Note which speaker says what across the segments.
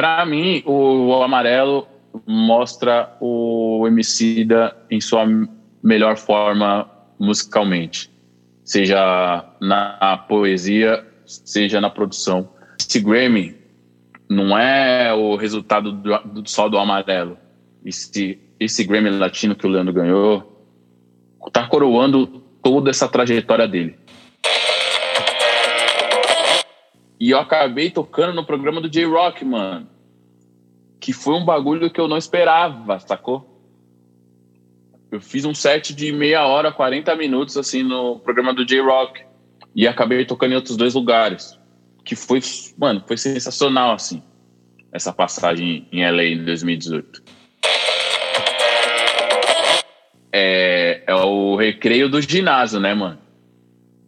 Speaker 1: Para mim, o, o, amarelo mostra o Emicida em sua melhor forma musicalmente, seja na poesia, seja na produção. Esse Grammy não é o resultado do, do, só do amarelo. Esse, esse Grammy latino que o Leandro ganhou tá coroando toda essa trajetória dele. E eu acabei tocando no programa do J-Rock, mano. Que foi um bagulho que eu não esperava, sacou? Eu fiz um set de meia hora, 40 minutos, assim, no programa do J-Rock. E acabei tocando em outros dois lugares. Que foi, mano, foi sensacional, assim. Essa passagem em LA em 2018. É, é o recreio do ginásio, né, mano?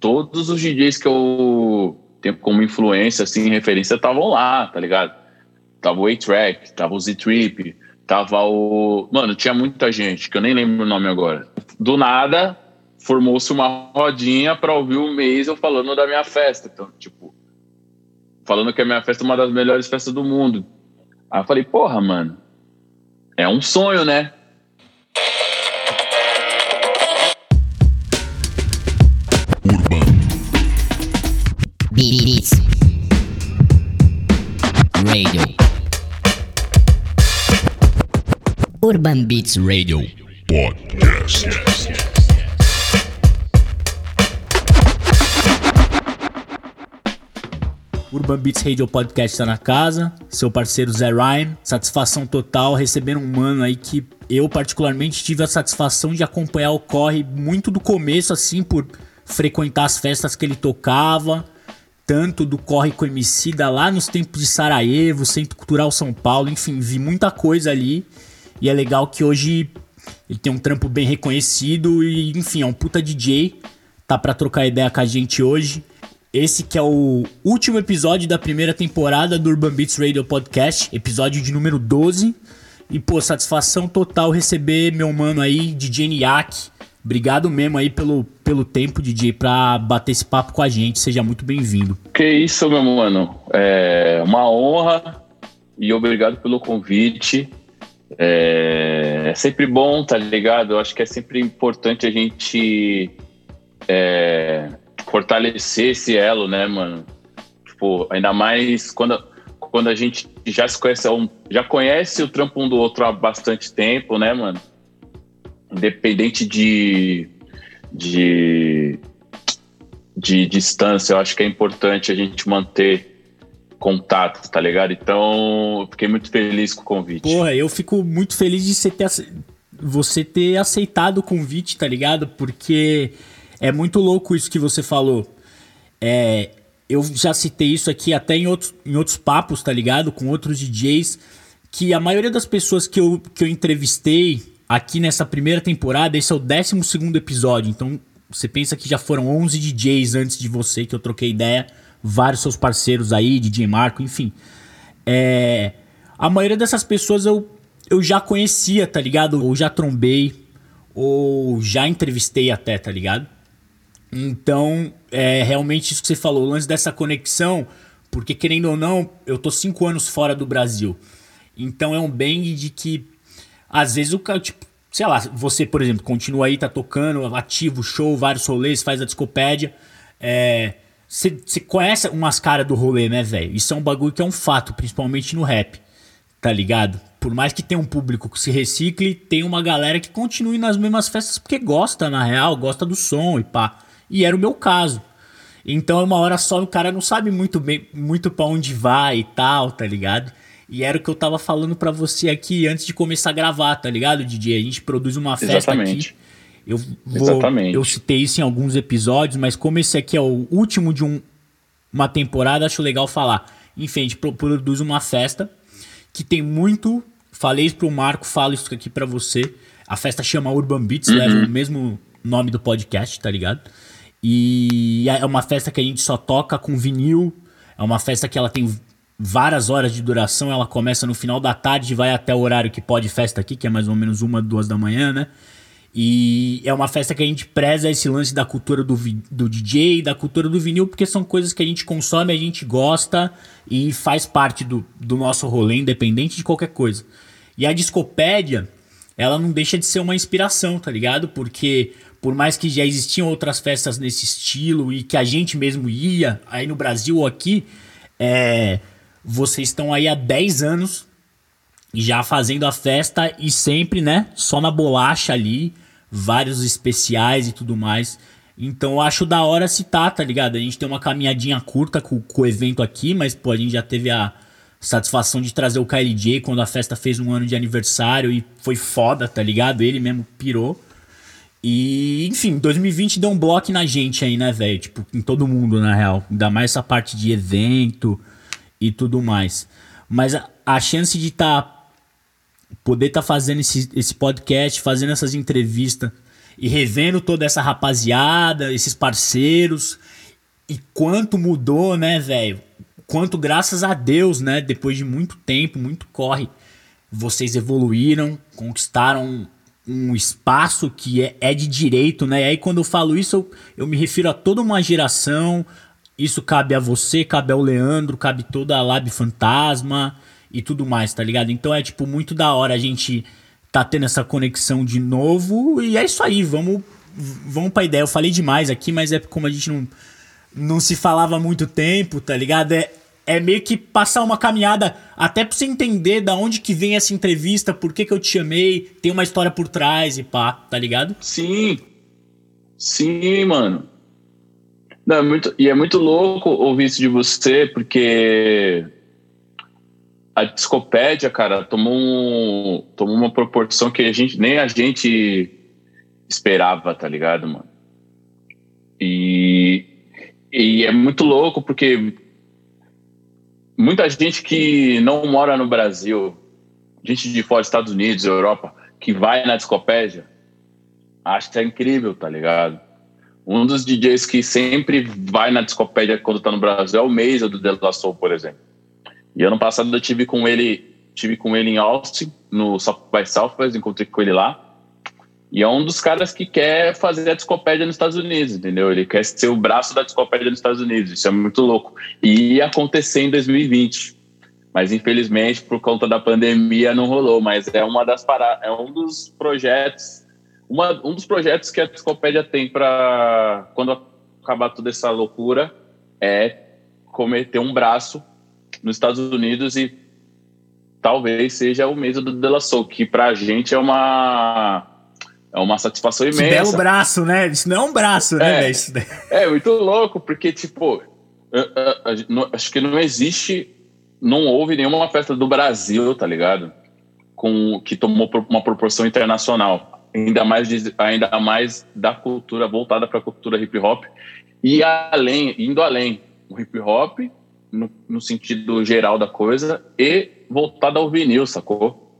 Speaker 1: Todos os DJs que eu tempo como influência, assim, referência, estavam lá, tá ligado? Tava o A-Track, tava o Z-Trip, tava o. Mano, tinha muita gente, que eu nem lembro o nome agora. Do nada, formou-se uma rodinha pra ouvir o Mason falando da minha festa. Então, tipo, falando que a minha festa é uma das melhores festas do mundo. Aí eu falei, porra, mano, é um sonho, né?
Speaker 2: Urban Beats Radio Podcast Urban Beats Radio Podcast está na casa, seu parceiro Zé Rhyme. Satisfação total receber um mano aí que eu particularmente tive a satisfação de acompanhar o corre muito do começo, assim, por frequentar as festas que ele tocava, tanto do Corre com Emicida lá nos tempos de Sarajevo, Centro Cultural São Paulo, enfim, vi muita coisa ali. E é legal que hoje ele tem um trampo bem reconhecido e, enfim, é um puta DJ. Tá pra trocar ideia com a gente hoje. Esse que é o último episódio da primeira temporada do Urban Beats Radio Podcast, episódio de número 12. E, pô, satisfação total receber meu mano aí, DJ Niak, Obrigado mesmo aí pelo, pelo tempo, DJ, pra bater esse papo com a gente. Seja muito bem-vindo.
Speaker 1: Que isso, meu mano. É uma honra e obrigado pelo convite. É, é sempre bom, tá ligado? Eu acho que é sempre importante a gente é, fortalecer esse elo, né, mano? Tipo, ainda mais quando, quando a gente já se conhece, já conhece o trampo um do outro há bastante tempo, né, mano? independente de, de, de distância, eu acho que é importante a gente manter contato, tá ligado? Então, fiquei muito feliz com o convite.
Speaker 2: Porra, eu fico muito feliz de você ter, você ter aceitado o convite, tá ligado? Porque é muito louco isso que você falou. É, eu já citei isso aqui até em outros, em outros papos, tá ligado? Com outros DJs, que a maioria das pessoas que eu, que eu entrevistei aqui nessa primeira temporada, esse é o 12 episódio. Então você pensa que já foram 11 DJs antes de você que eu troquei ideia, vários seus parceiros aí, DJ Marco, enfim. É, a maioria dessas pessoas eu, eu já conhecia, tá ligado? Ou já trombei, ou já entrevistei até, tá ligado? Então, é realmente isso que você falou, o lance dessa conexão, porque querendo ou não, eu tô cinco anos fora do Brasil. Então é um bang de que às vezes o cara, tipo, sei lá, você, por exemplo, continua aí, tá tocando, ativo, show, vários rolês, faz a discopédia. É. Você conhece umas caras do rolê, né, velho? Isso é um bagulho que é um fato, principalmente no rap. Tá ligado? Por mais que tenha um público que se recicle, tem uma galera que continue nas mesmas festas porque gosta, na real, gosta do som e pá. E era o meu caso. Então, uma hora só o cara não sabe muito bem, muito para onde vai e tal, tá ligado? E era o que eu tava falando para você aqui antes de começar a gravar, tá ligado, DJ? A gente produz uma festa Exatamente. aqui. Eu vou, Exatamente. Eu citei isso em alguns episódios, mas como esse aqui é o último de um, uma temporada, acho legal falar. Enfim, a gente produz uma festa que tem muito. Falei isso pro Marco, falo isso aqui para você. A festa chama Urban Beats, uhum. leva o mesmo nome do podcast, tá ligado? E é uma festa que a gente só toca com vinil. É uma festa que ela tem várias horas de duração. Ela começa no final da tarde e vai até o horário que pode festa aqui, que é mais ou menos uma, duas da manhã, né? E é uma festa que a gente preza esse lance da cultura do, do DJ, da cultura do vinil, porque são coisas que a gente consome, a gente gosta e faz parte do, do nosso rolê, independente de qualquer coisa. E a discopédia, ela não deixa de ser uma inspiração, tá ligado? Porque por mais que já existiam outras festas nesse estilo e que a gente mesmo ia, aí no Brasil ou aqui, é, vocês estão aí há 10 anos já fazendo a festa e sempre, né, só na bolacha ali, vários especiais e tudo mais. Então eu acho da hora citar, tá ligado? A gente tem uma caminhadinha curta com, com o evento aqui, mas pô, a gente já teve a satisfação de trazer o KLJ quando a festa fez um ano de aniversário e foi foda, tá ligado? Ele mesmo pirou. E, enfim, 2020 deu um bloco na gente aí, né, velho? Tipo, em todo mundo, na real. Ainda mais essa parte de evento e tudo mais. Mas a, a chance de estar tá poder estar tá fazendo esse, esse podcast, fazendo essas entrevistas e revendo toda essa rapaziada, esses parceiros e quanto mudou, né, velho? Quanto graças a Deus, né, depois de muito tempo, muito corre, vocês evoluíram, conquistaram um espaço que é, é de direito, né? E aí quando eu falo isso, eu, eu me refiro a toda uma geração. Isso cabe a você, cabe ao Leandro, cabe toda a Lab Fantasma, e tudo mais, tá ligado? Então é, tipo, muito da hora a gente tá tendo essa conexão de novo e é isso aí, vamos, vamos pra ideia. Eu falei demais aqui, mas é como a gente não, não se falava há muito tempo, tá ligado? É, é meio que passar uma caminhada até pra você entender da onde que vem essa entrevista, por que que eu te chamei, tem uma história por trás e pá, tá ligado?
Speaker 1: Sim, sim, mano. Não, é muito, e é muito louco ouvir isso de você, porque a discopédia, cara, tomou, um, tomou uma proporção que a gente nem a gente esperava, tá ligado, mano? E, e é muito louco porque muita gente que não mora no Brasil, gente de fora dos Estados Unidos, Europa, que vai na discopédia, acha incrível, tá ligado? Um dos DJs que sempre vai na discopédia quando tá no Brasil é o Mesa do Soul, por exemplo. E ano passado eu tive com ele, tive com ele em Austin, no South by Southwest, encontrei com ele lá. E é um dos caras que quer fazer a discopédia nos Estados Unidos, entendeu? Ele quer ser o braço da discopédia nos Estados Unidos. Isso é muito louco. E ia acontecer em 2020. Mas infelizmente, por conta da pandemia, não rolou. Mas é uma das para... é um dos projetos, uma, um dos projetos que a discopédia tem para quando acabar toda essa loucura é cometer um braço nos Estados Unidos e talvez seja o mesmo do De La Soul, que pra gente é uma é uma satisfação imensa. Esse
Speaker 2: belo braço, né? Isso não é um braço, né?
Speaker 1: É, é muito louco, porque, tipo, acho que não existe, não houve nenhuma festa do Brasil, tá ligado? Com, que tomou uma proporção internacional. Ainda mais, ainda mais da cultura voltada para a cultura hip hop. E além, indo além, o hip hop no, no sentido geral da coisa e voltada ao vinil, sacou?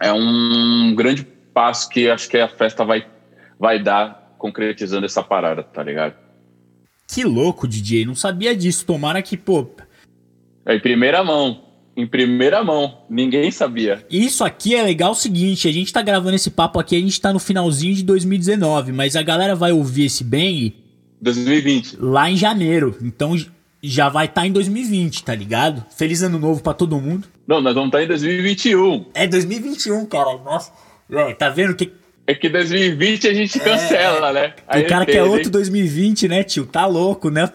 Speaker 1: É um grande passo que acho que a festa vai, vai dar concretizando essa parada, tá ligado?
Speaker 2: Que louco, DJ. Não sabia disso. Tomara que, pô.
Speaker 1: É em primeira mão. Em primeira mão. Ninguém sabia.
Speaker 2: Isso aqui é legal o seguinte: a gente tá gravando esse papo aqui, a gente tá no finalzinho de 2019, mas a galera vai ouvir esse bang.
Speaker 1: 2020.
Speaker 2: Lá em janeiro. Então já vai estar tá em 2020, tá ligado? Feliz ano novo para todo mundo.
Speaker 1: Não, nós vamos estar tá em 2021.
Speaker 2: É 2021, cara. Nossa. É, tá vendo que.
Speaker 1: É que 2020 a gente cancela, é, né?
Speaker 2: Aí o cara quer outro 2020, né, tio? Tá louco, né?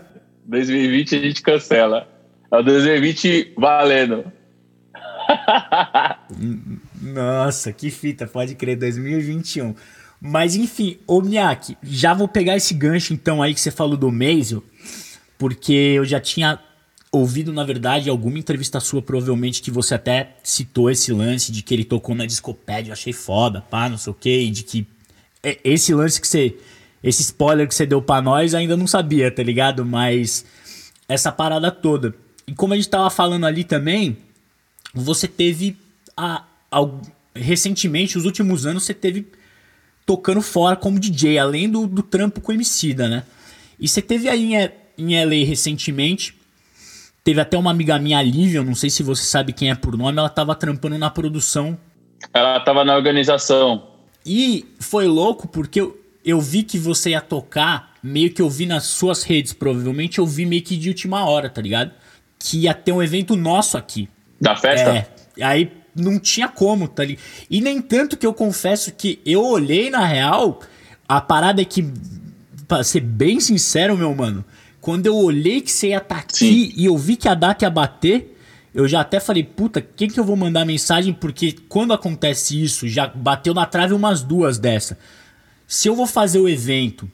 Speaker 1: 2020 a gente cancela. É o 2020 valendo.
Speaker 2: Nossa, que fita, pode crer, 2021. Mas enfim, ô Miyake, já vou pegar esse gancho então aí que você falou do Maisel porque eu já tinha ouvido, na verdade, alguma entrevista sua, provavelmente, que você até citou esse lance de que ele tocou na discopédia, eu achei foda, pá, não sei o quê, e de que esse lance que você. Esse spoiler que você deu pra nós ainda não sabia, tá ligado? Mas essa parada toda. E como a gente tava falando ali também, você teve a, a, recentemente, os últimos anos, você teve tocando fora como DJ, além do, do trampo com Emicida, né? E você teve aí é, em LA recentemente. Teve até uma amiga minha, Lívia, não sei se você sabe quem é por nome, ela tava trampando na produção.
Speaker 1: Ela tava na organização.
Speaker 2: E foi louco porque eu, eu vi que você ia tocar, meio que eu vi nas suas redes, provavelmente eu vi meio que de última hora, tá ligado? Que ia ter um evento nosso aqui.
Speaker 1: Da festa?
Speaker 2: É. Aí não tinha como, tá ligado? E nem tanto que eu confesso que eu olhei na real, a parada é que, pra ser bem sincero, meu mano, quando eu olhei que você ia estar tá aqui Sim. e eu vi que a data ia bater, eu já até falei, puta, quem que eu vou mandar mensagem? Porque quando acontece isso, já bateu na trave umas duas dessa. Se eu vou fazer o evento,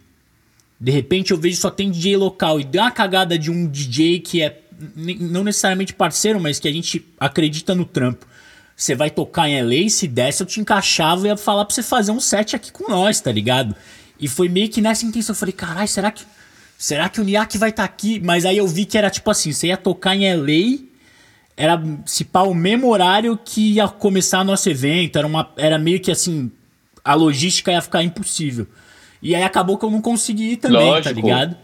Speaker 2: de repente eu vejo só tem DJ local e dá uma cagada de um DJ que é não necessariamente parceiro, mas que a gente acredita no trampo. Você vai tocar em LA, se desse, eu te encaixava e ia falar pra você fazer um set aqui com nós, tá ligado? E foi meio que nessa intenção. Eu falei, caralho, será que. Será que o Niak vai estar tá aqui? Mas aí eu vi que era tipo assim: você ia tocar em LA era se pá o mesmo horário que ia começar nosso evento, era, uma, era meio que assim, a logística ia ficar impossível. E aí acabou que eu não consegui ir também, tá Lógico. tá ligado?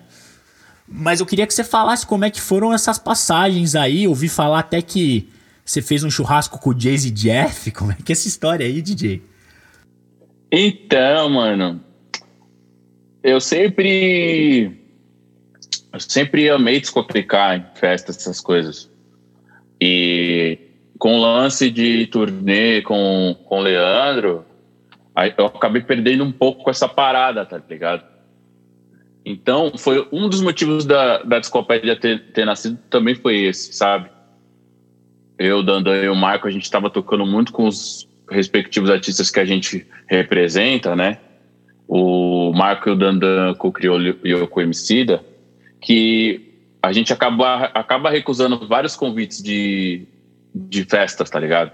Speaker 2: Mas eu queria que você falasse como é que foram essas passagens aí. Eu ouvi falar até que você fez um churrasco com o Jay e Jeff. Como é que é essa história aí, DJ?
Speaker 1: Então, mano, eu sempre eu sempre amei descomplicar em festas essas coisas. E com o lance de turnê com, com o Leandro, eu acabei perdendo um pouco essa parada, tá ligado? Então, foi um dos motivos da, da Discopédia ter, ter nascido também foi esse, sabe? Eu, Dandan e o Marco, a gente estava tocando muito com os respectivos artistas que a gente representa, né? O Marco e o Dandan co-criou e o Emicida, que a gente acaba, acaba recusando vários convites de, de festas, tá ligado?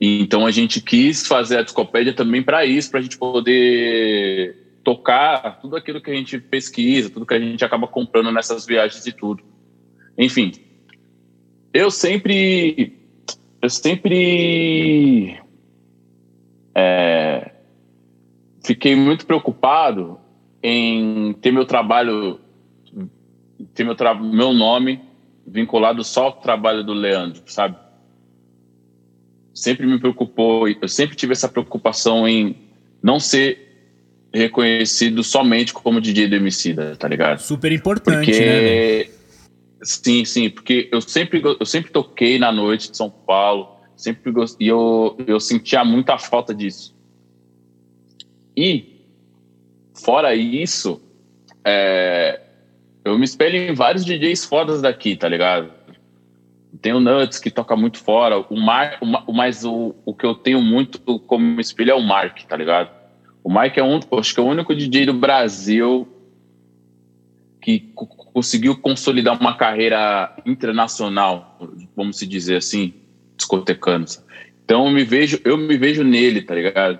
Speaker 1: Então a gente quis fazer a discopédia também para isso, para a gente poder tocar tudo aquilo que a gente pesquisa, tudo que a gente acaba comprando nessas viagens e tudo. Enfim, eu sempre, eu sempre é, fiquei muito preocupado em ter meu trabalho ter meu, meu nome vinculado só ao trabalho do Leandro, sabe? Sempre me preocupou, eu sempre tive essa preocupação em não ser reconhecido somente como DJ do Emicida, tá ligado?
Speaker 2: Super importante, porque,
Speaker 1: né? Sim, sim, porque eu sempre, eu sempre toquei na noite de São Paulo, sempre e eu, eu sentia muita falta disso. E, fora isso, é, eu me espelho em vários DJs fodas daqui, tá ligado? Tem o Nuts que toca muito fora, o Mar, o, mas o, o que eu tenho muito como espelho é o Mark, tá ligado? O Mark é um, acho que é o único DJ do Brasil que conseguiu consolidar uma carreira internacional, vamos se dizer assim, discotecando. Então eu me vejo, eu me vejo nele, tá ligado?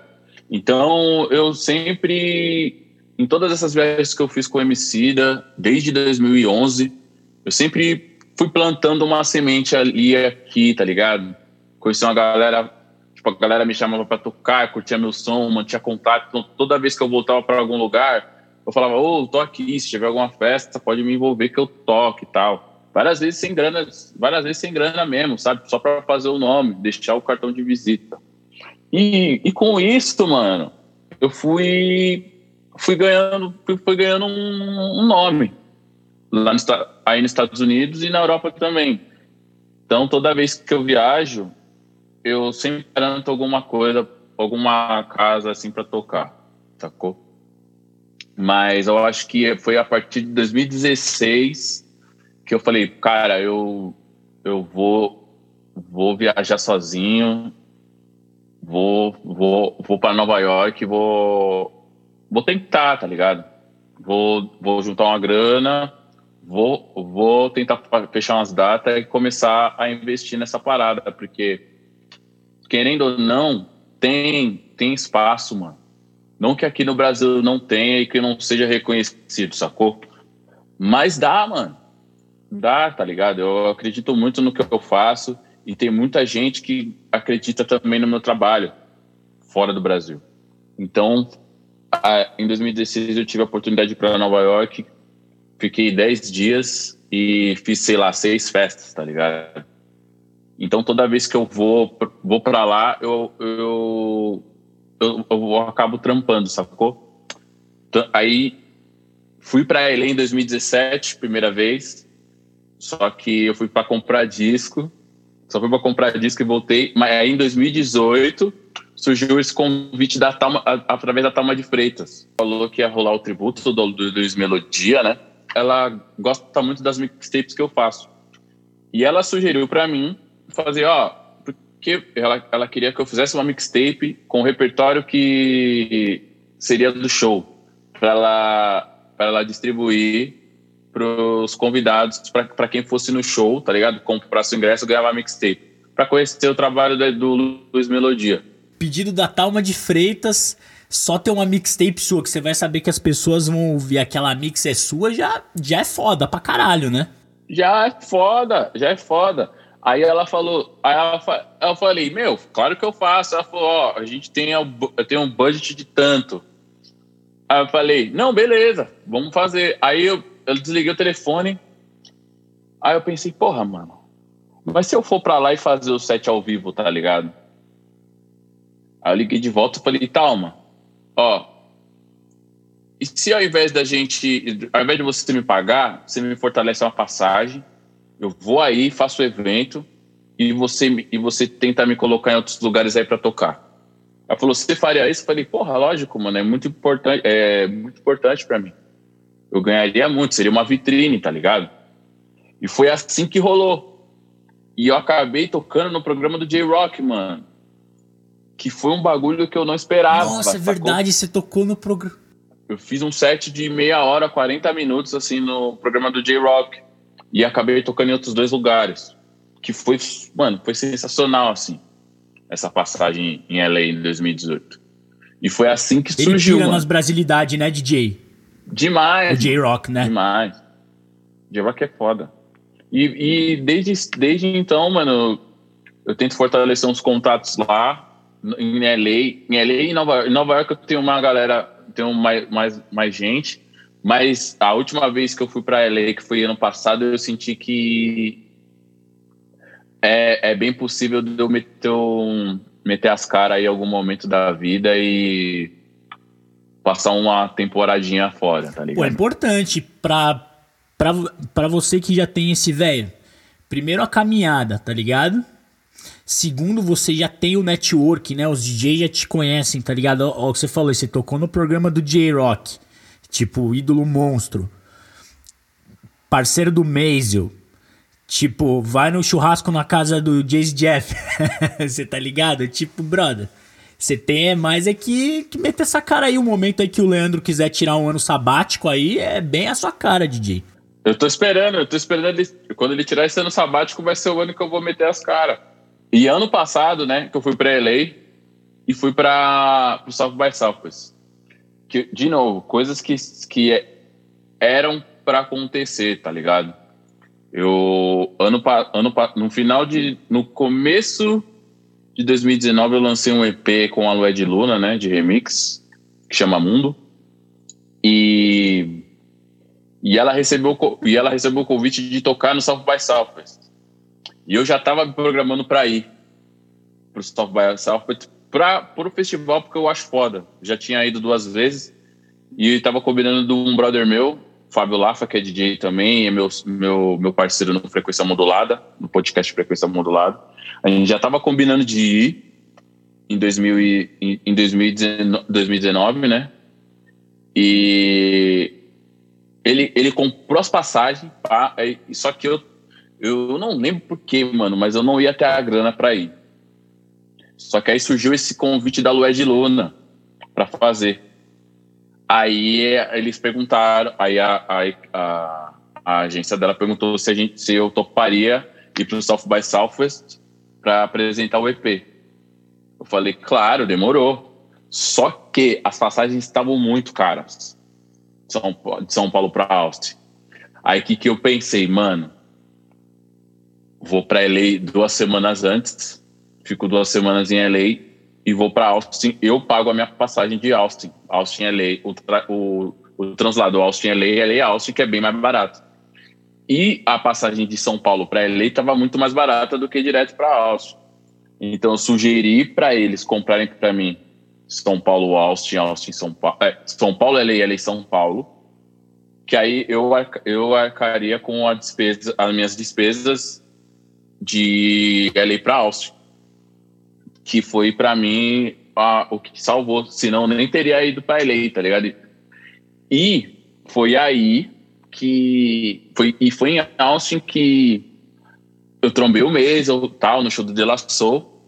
Speaker 1: Então eu sempre em todas essas viagens que eu fiz com o Emicida, desde 2011, eu sempre fui plantando uma semente ali aqui, tá ligado? Conheci uma galera, tipo, a galera me chamava para tocar, curtia meu som, mantinha contato. Então, toda vez que eu voltava para algum lugar, eu falava, ô, oh, tô aqui, se tiver alguma festa, pode me envolver que eu toque e tal. Várias vezes sem grana, várias vezes sem grana mesmo, sabe? Só para fazer o nome, deixar o cartão de visita. E, e com isso, mano, eu fui fui ganhando, fui ganhando um, um nome lá no, aí nos Estados Unidos e na Europa também. Então, toda vez que eu viajo, eu sempre garanto alguma coisa, alguma casa assim para tocar, sacou? Mas eu acho que foi a partir de 2016 que eu falei, cara, eu eu vou vou viajar sozinho, vou vou vou para Nova York, vou vou tentar, tá ligado? Vou, vou juntar uma grana, vou, vou tentar fechar umas datas e começar a investir nessa parada, porque, querendo ou não, tem, tem espaço, mano. Não que aqui no Brasil não tenha e que não seja reconhecido, sacou? Mas dá, mano. Dá, tá ligado? Eu acredito muito no que eu faço e tem muita gente que acredita também no meu trabalho fora do Brasil. Então, em 2016 eu tive a oportunidade para Nova York, fiquei 10 dias e fiz, sei lá, seis festas, tá ligado? Então toda vez que eu vou vou para lá, eu, eu eu, eu acabo trampando, sacou? Aí fui para LA em 2017, primeira vez. Só que eu fui para comprar disco. Só fui para comprar disco e voltei. Mas aí em 2018 surgiu esse convite da Talma, através da Talma de Freitas. Falou que ia rolar o tributo do, do Luiz Melodia, né? Ela gosta muito das mixtapes que eu faço. E ela sugeriu para mim fazer, ó, porque ela, ela queria que eu fizesse uma mixtape com o repertório que seria do show, para ela, ela distribuir para os convidados, para quem fosse no show, tá ligado? Comprasse o ingresso ganhava mixtape, para conhecer o trabalho do Luiz Melodia
Speaker 2: pedido da Talma de Freitas, só ter uma mixtape sua, que você vai saber que as pessoas vão ouvir aquela mix é sua, já, já é foda pra caralho, né?
Speaker 1: Já é foda, já é foda. Aí ela falou, aí ela, eu falei, meu, claro que eu faço. Ela falou, ó, a gente tem, eu tenho um budget de tanto. Aí eu falei, não, beleza, vamos fazer. Aí eu, eu desliguei o telefone. Aí eu pensei, porra, mano, mas se eu for pra lá e fazer o set ao vivo, tá ligado? Aí eu liguei de volta e falei, Talma, ó, e se ao invés da gente, ao invés de você me pagar, você me fortalece uma passagem, eu vou aí, faço o evento e você, e você tenta me colocar em outros lugares aí para tocar. Ela falou, você faria isso? Eu falei, porra, lógico, mano, é muito importante, é muito importante para mim. Eu ganharia muito, seria uma vitrine, tá ligado? E foi assim que rolou. E eu acabei tocando no programa do J-Rock, mano que foi um bagulho que eu não esperava.
Speaker 2: Nossa, é verdade, você tocou no programa.
Speaker 1: Eu fiz um set de meia hora, 40 minutos, assim, no programa do J-Rock. E acabei tocando em outros dois lugares. Que foi, mano, foi sensacional, assim, essa passagem em LA em 2018. E foi assim que Ele surgiu. Ele
Speaker 2: tira nas brasilidades, né, DJ?
Speaker 1: Demais.
Speaker 2: O J-Rock, né?
Speaker 1: Demais. J-Rock é foda. E, e desde, desde então, mano, eu tento fortalecer uns contatos lá em LA, em LA e Nova, em Nova York eu tenho uma galera, tenho mais, mais, mais gente, mas a última vez que eu fui para LA, que foi ano passado, eu senti que é, é bem possível de eu meter, um, meter as caras aí em algum momento da vida e passar uma temporadinha fora, tá ligado?
Speaker 2: Pô, é importante pra, pra você que já tem esse velho. Primeiro a caminhada, tá ligado? Segundo, você já tem o network, né? Os DJs já te conhecem, tá ligado? Ó, o que você falou, você tocou no programa do J-Rock. Tipo, ídolo monstro. Parceiro do Maisel. Tipo, vai no churrasco na casa do Jay Jeff. você tá ligado? Tipo, brother. Você tem é mais é que, que meter essa cara aí. O momento aí que o Leandro quiser tirar um ano sabático aí, é bem a sua cara, DJ.
Speaker 1: Eu tô esperando, eu tô esperando ele. Quando ele tirar esse ano sabático, vai ser o ano que eu vou meter as caras. E ano passado, né, que eu fui para LA e fui para o South by Southwest. Que, de novo, coisas que, que é, eram para acontecer, tá ligado? Eu ano ano no final de no começo de 2019 eu lancei um EP com a Lued Luna, né, de remix, que chama Mundo. E e ela recebeu e ela recebeu o convite de tocar no South by Southwest. E eu já estava me programando para ir para o South by Southwest para o festival, porque eu acho foda. Já tinha ido duas vezes e estava combinando de um brother meu, Fábio Lafa, que é DJ também, é meu, meu, meu parceiro no Frequência Modulada, no podcast Frequência Modulada. A gente já estava combinando de ir em, 2000 e, em 2019, 2019, né? E ele, ele comprou as passagens, pá, só que eu eu não lembro porquê, mano, mas eu não ia ter a grana para ir. Só que aí surgiu esse convite da Lued Luna para fazer. Aí eles perguntaram, aí a, a, a, a, agência dela perguntou se, a gente, se eu toparia ir para o South by Southwest para apresentar o EP. Eu falei, claro, demorou. Só que as passagens estavam muito caras de São Paulo para Austin. Aí que, que eu pensei, mano, vou para LA duas semanas antes, fico duas semanas em LA e vou para Austin. Eu pago a minha passagem de Austin, Austin LA, o, o, o translado Austin LA, LA Austin, que é bem mais barato. E a passagem de São Paulo para LA estava muito mais barata do que direto para Austin. Então eu sugeri para eles comprarem para mim São Paulo, Austin, Austin, São Paulo. É, São Paulo, LA, LA, São Paulo. Que aí eu, eu arcaria com a despesa, as minhas despesas de LA para Austin. Que foi para mim a, o que salvou. Senão nem teria ido para LA, tá ligado? E foi aí que. Foi, e foi em Austin que eu trombei o mês ou tal, no show do De La Soul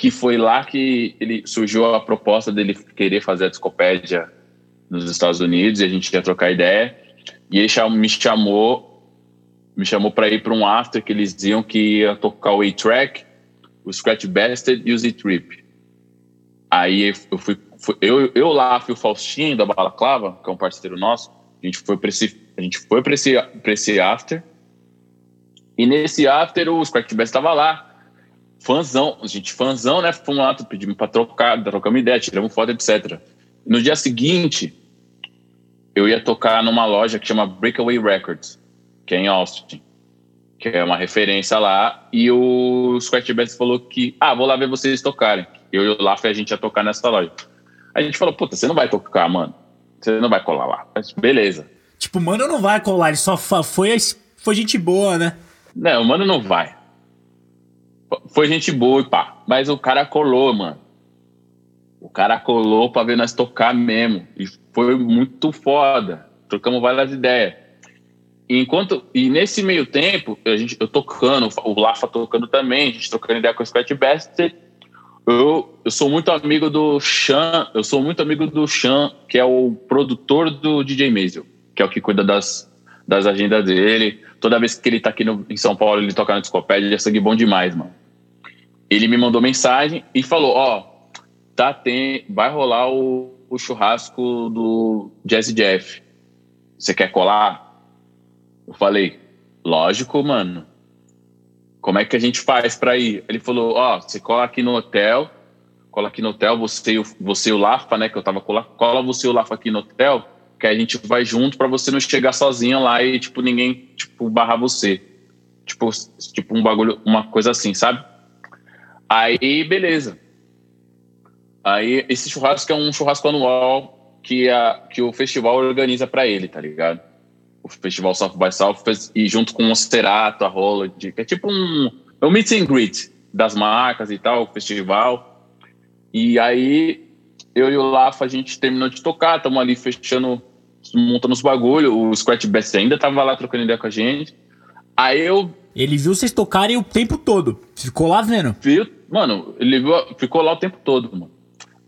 Speaker 1: que foi lá que ele surgiu a proposta dele querer fazer a discopédia nos Estados Unidos e a gente ia trocar ideia. E ele me chamou, me chamou para ir para um after que eles diziam que ia tocar o A-Track, o Scratch Bastard e o Z-Trip. Aí eu fui, fui, eu, eu lá fui o Faustinho da Balaclava, que é um parceiro nosso. A gente foi para esse, a gente foi para esse, esse after. E nesse after o Scratch Bastard estava lá fãzão, gente, fãzão, né? Fomos lá, pedimos pra trocar, uma ideia, tiramos foto, etc. No dia seguinte, eu ia tocar numa loja que chama Breakaway Records, que é em Austin, que é uma referência lá, e o Scratch Bass falou que, ah, vou lá ver vocês tocarem. Eu e o Laf, a gente ia tocar nessa loja. A gente falou, puta, você não vai tocar, mano. Você não vai colar lá. Mas beleza.
Speaker 2: Tipo, mano não vai colar, ele só foi, foi gente boa, né?
Speaker 1: Não, o mano não vai foi gente boa e pá. Mas o cara colou, mano. O cara colou pra ver nós tocar mesmo. E foi muito foda. Trocamos várias ideias. Enquanto e nesse meio tempo, a gente, eu tocando, o Lafa tocando também, a gente trocando ideia com o Scratch Best. Eu, eu sou muito amigo do Chan, eu sou muito amigo do Chan, que é o produtor do DJ Maisel, que é o que cuida das, das agendas dele. Toda vez que ele tá aqui no, em São Paulo, ele toca na discopédia, é sangue bom demais, mano ele me mandou mensagem e falou: Ó, oh, tá, tem, vai rolar o, o churrasco do Jazzy Jeff. Você quer colar? Eu falei: Lógico, mano. Como é que a gente faz para ir? Ele falou: Ó, oh, você cola aqui no hotel, cola aqui no hotel, você, você e o Lafa, né? Que eu tava colando, cola você e o Lafa aqui no hotel, que a gente vai junto para você não chegar sozinho lá e, tipo, ninguém, tipo, barrar você. Tipo, tipo um bagulho, uma coisa assim, sabe? Aí, beleza. Aí, esse churrasco é um churrasco anual que, a, que o festival organiza para ele, tá ligado? O festival South by South e junto com o Cerato, a Rola, que é tipo um, é um meet and greet das marcas e tal, o festival. E aí, eu e o Lafa, a gente terminou de tocar, estamos ali fechando, montando os bagulho. O Scratch Best ainda tava lá trocando ideia com a gente. Aí eu.
Speaker 2: Ele viu vocês tocarem o tempo todo. Ficou lá vendo.
Speaker 1: Viu, Mano, ele ficou lá o tempo todo, mano.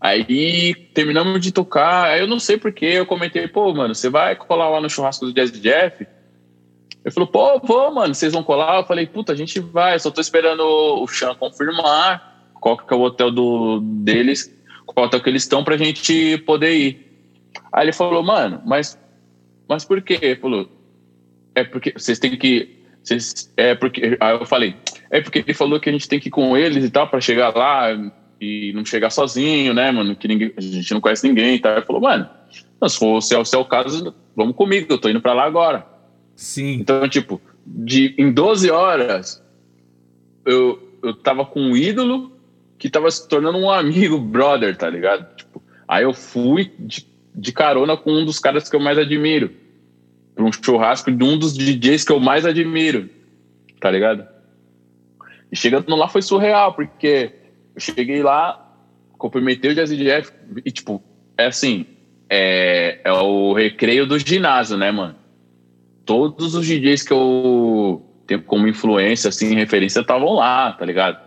Speaker 1: Aí terminamos de tocar, aí eu não sei porque eu comentei, pô, mano, você vai colar lá no churrasco do Jazz Jeff? Ele falou, pô, vou, mano, vocês vão colar? Eu falei, puta, a gente vai, só tô esperando o Chan confirmar qual que é o hotel do, deles, qual hotel que eles estão pra gente poder ir. Aí ele falou, mano, mas, mas por quê? Ele falou, é porque vocês têm que. Vocês, é porque. Aí eu falei, é porque ele falou que a gente tem que ir com eles e tal para chegar lá e não chegar sozinho, né, mano? Que ninguém, a gente não conhece ninguém e tal. Ele falou, mano, se for se é, o seu caso, vamos comigo, eu tô indo para lá agora.
Speaker 2: Sim.
Speaker 1: Então, tipo, de, em 12 horas, eu, eu tava com um ídolo que tava se tornando um amigo, brother, tá ligado? Tipo, aí eu fui de, de carona com um dos caras que eu mais admiro. Pra um churrasco de um dos DJs que eu mais admiro, tá ligado? E chegando lá foi surreal, porque eu cheguei lá, cumprimentei o Jazzy Jeff e, tipo, é assim, é, é o recreio do ginásio, né, mano? Todos os DJs que eu tenho como influência, assim, referência, estavam lá, tá ligado?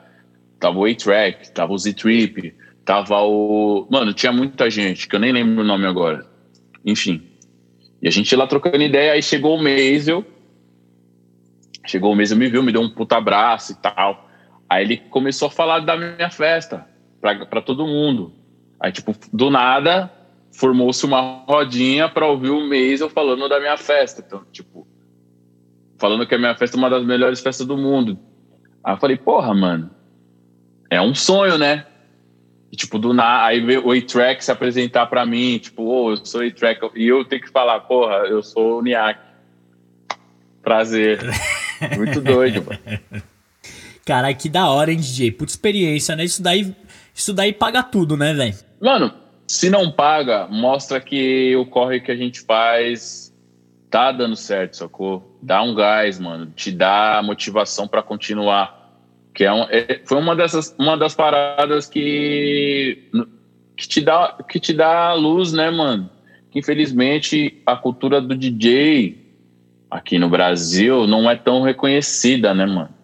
Speaker 1: Tava o A-Track, tava o Z-Trip, tava o... Mano, tinha muita gente, que eu nem lembro o nome agora. Enfim. E a gente lá trocando ideia, aí chegou o Maisel, Chegou o mês, me viu, me deu um puta abraço e tal. Aí ele começou a falar da minha festa para todo mundo. Aí, tipo, do nada, formou-se uma rodinha para ouvir o mês eu falando da minha festa. Então, tipo, falando que a minha festa é uma das melhores festas do mundo. Aí eu falei, porra, mano, é um sonho, né? E, tipo, do nada, aí veio o A-Track se apresentar para mim, tipo, ô, oh, eu sou A-Track, e eu tenho que falar, porra, eu sou o Niak. Prazer. Muito doido, mano.
Speaker 2: Caralho, que da hora, hein, DJ? Puta experiência, né? Isso daí, isso daí paga tudo, né, velho?
Speaker 1: Mano, se não paga, mostra que o corre que a gente faz tá dando certo, sacou? Dá um gás, mano. Te dá motivação para continuar. Que é, um, é, foi uma dessas uma das paradas que que te dá que te dá luz, né, mano? Que infelizmente a cultura do DJ aqui no Brasil não é tão reconhecida, né, mano?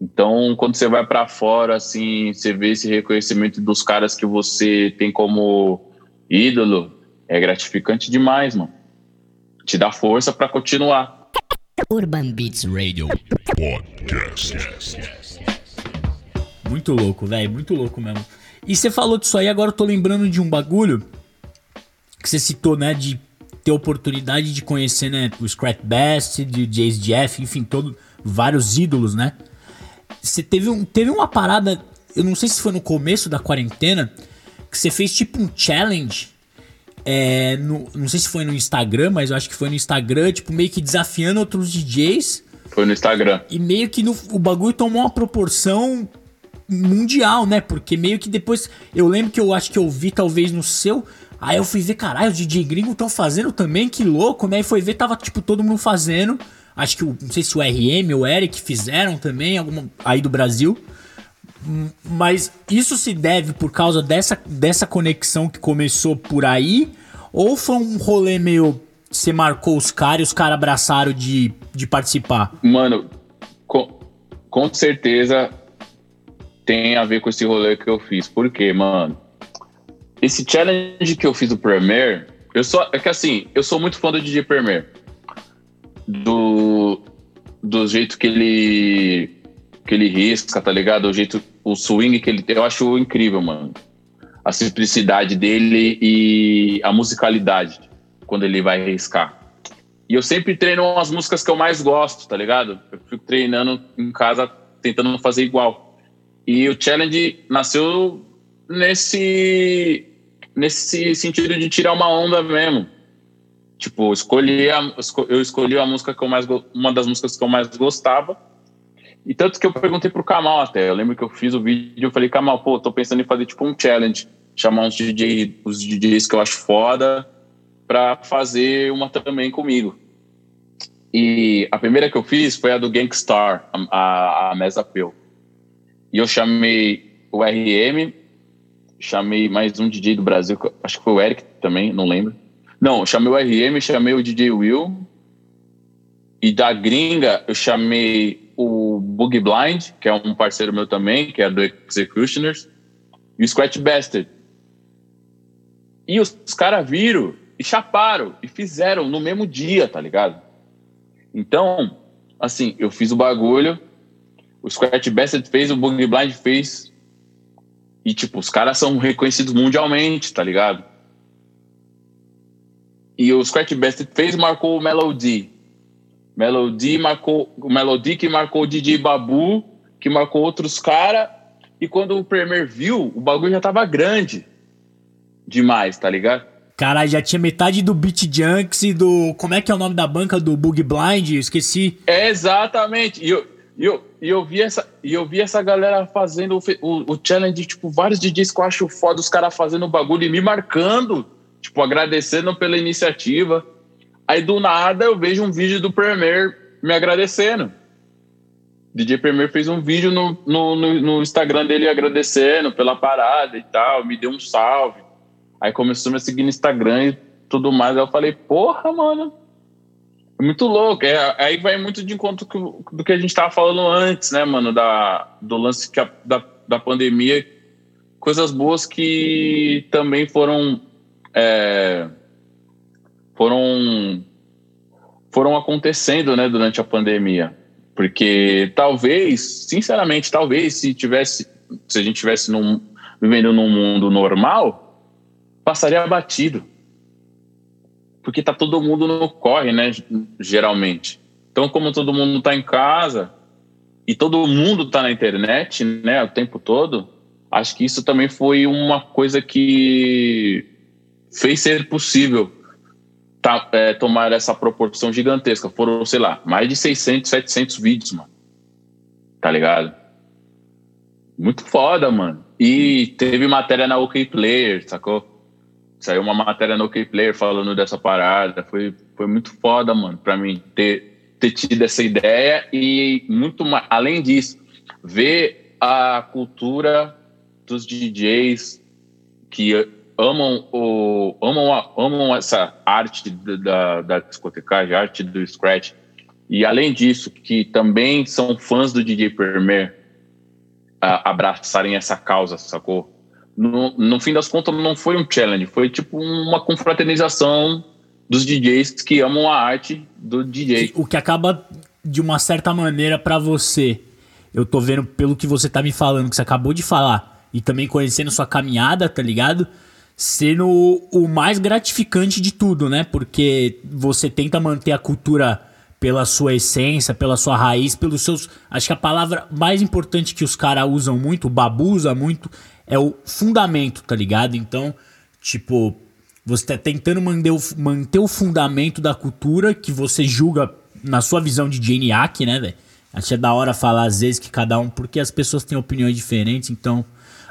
Speaker 1: Então, quando você vai para fora, assim, você vê esse reconhecimento dos caras que você tem como ídolo, é gratificante demais, mano. Te dá força para continuar.
Speaker 2: Urban Beats Radio Podcast. Muito louco, velho, muito louco mesmo. E você falou disso aí, agora eu tô lembrando de um bagulho que você citou, né, de ter oportunidade de conhecer, né, o Scratch Best, de Jace Jeff, enfim, todo, vários ídolos, né? Você teve, um, teve uma parada, eu não sei se foi no começo da quarentena, que você fez tipo um challenge. É, no, não sei se foi no Instagram, mas eu acho que foi no Instagram, tipo, meio que desafiando outros DJs.
Speaker 1: Foi no Instagram.
Speaker 2: E meio que no, o bagulho tomou uma proporção mundial, né? Porque meio que depois. Eu lembro que eu acho que eu vi talvez no seu. Aí eu fui ver, caralho, os DJ gringo estão fazendo também, que louco, né? E foi ver, tava tipo todo mundo fazendo. Acho que, não sei se o RM ou o Eric fizeram também, alguma, aí do Brasil. Mas isso se deve por causa dessa, dessa conexão que começou por aí? Ou foi um rolê meio. Você marcou os caras e os caras abraçaram de, de participar?
Speaker 1: Mano, com, com certeza tem a ver com esse rolê que eu fiz. Por quê, mano? Esse challenge que eu fiz do Premiere, eu só. É que assim, eu sou muito fã do DJ Premiere do, do jeito que ele que ele risca, tá ligado? O jeito, o swing que ele tem, eu acho incrível, mano. A simplicidade dele e a musicalidade quando ele vai riscar. E eu sempre treino as músicas que eu mais gosto, tá ligado? Eu fico treinando em casa tentando fazer igual. E o challenge nasceu nesse nesse sentido de tirar uma onda mesmo Tipo, escolhi a, eu escolhi a música que eu mais uma das músicas que eu mais gostava. E tanto que eu perguntei pro Kamal até. Eu lembro que eu fiz o vídeo eu falei, Kamal, pô, tô pensando em fazer tipo um challenge, chamar uns DJ, os DJs que eu acho foda para fazer uma também comigo. E a primeira que eu fiz foi a do Gangstar, a, a, a Mesa Peu. E eu chamei o RM, chamei mais um DJ do Brasil, acho que foi o Eric também, não lembro não, chamei o RM, chamei o DJ Will. E da gringa, eu chamei o Boogie Blind, que é um parceiro meu também, que é do Executioners, e o Scratch Bastard. E os, caras viram e chaparam e fizeram no mesmo dia, tá ligado? Então, assim, eu fiz o bagulho, o Scratch Bastard fez, o Boogie Blind fez. E, tipo, os caras são reconhecidos mundialmente, tá ligado? E o Scratch Best fez marcou o Melody. Melody marcou o Melody que marcou o DJ Babu, que marcou outros caras. E quando o Premier viu, o bagulho já tava grande demais, tá ligado?
Speaker 2: Caralho, já tinha metade do Beat Junks e do. Como é que é o nome da banca do Bug Blind? esqueci.
Speaker 1: É, exatamente. E eu, eu, eu, vi essa, eu vi essa galera fazendo o, o, o challenge, tipo, vários DJs que eu acho foda, os caras fazendo o bagulho e me marcando tipo, agradecendo pela iniciativa. Aí do nada eu vejo um vídeo do Premier me agradecendo. DJ Premier fez um vídeo no, no, no, no, Instagram dele agradecendo pela parada e tal, me deu um salve. Aí começou a me seguir no Instagram e tudo mais. Aí eu falei, porra, mano, é muito louco. É, aí vai muito de encontro do que a gente tava falando antes, né, mano, da, do lance a, da, da pandemia. Coisas boas que também foram é, foram foram acontecendo né, durante a pandemia. Porque talvez, sinceramente, talvez se tivesse, se a gente tivesse num, vivendo num mundo normal, passaria batido. Porque tá todo mundo no corre, né, geralmente. Então, como todo mundo está em casa e todo mundo está na internet, né, o tempo todo, acho que isso também foi uma coisa que fez ser possível tá, é, tomar essa proporção gigantesca. Foram, sei lá, mais de 600, 700 vídeos, mano. Tá ligado? Muito foda, mano. E teve matéria na OK Player, sacou? Saiu uma matéria no OK Player falando dessa parada. Foi, foi muito foda, mano, pra mim ter, ter tido essa ideia e muito mais. Além disso, ver a cultura dos DJs que amam o amam, a, amam essa arte da, da discotecagem, arte do scratch. E além disso, que também são fãs do DJ Premier, abraçarem essa causa, sacou? no, no fim das contas, não foi um challenge, foi tipo uma confraternização dos DJs que amam a arte do DJ.
Speaker 2: O que acaba, de uma certa maneira, para você, eu tô vendo pelo que você tá me falando, que você acabou de falar, e também conhecendo sua caminhada, tá ligado? Sendo o mais gratificante de tudo, né? Porque você tenta manter a cultura pela sua essência, pela sua raiz, pelos seus. Acho que a palavra mais importante que os caras usam muito, o Babu usa muito, é o fundamento, tá ligado? Então, tipo, você tá tentando manter o, manter o fundamento da cultura que você julga na sua visão de Janiac, né, velho? Acho que é da hora falar às vezes que cada um, porque as pessoas têm opiniões diferentes, então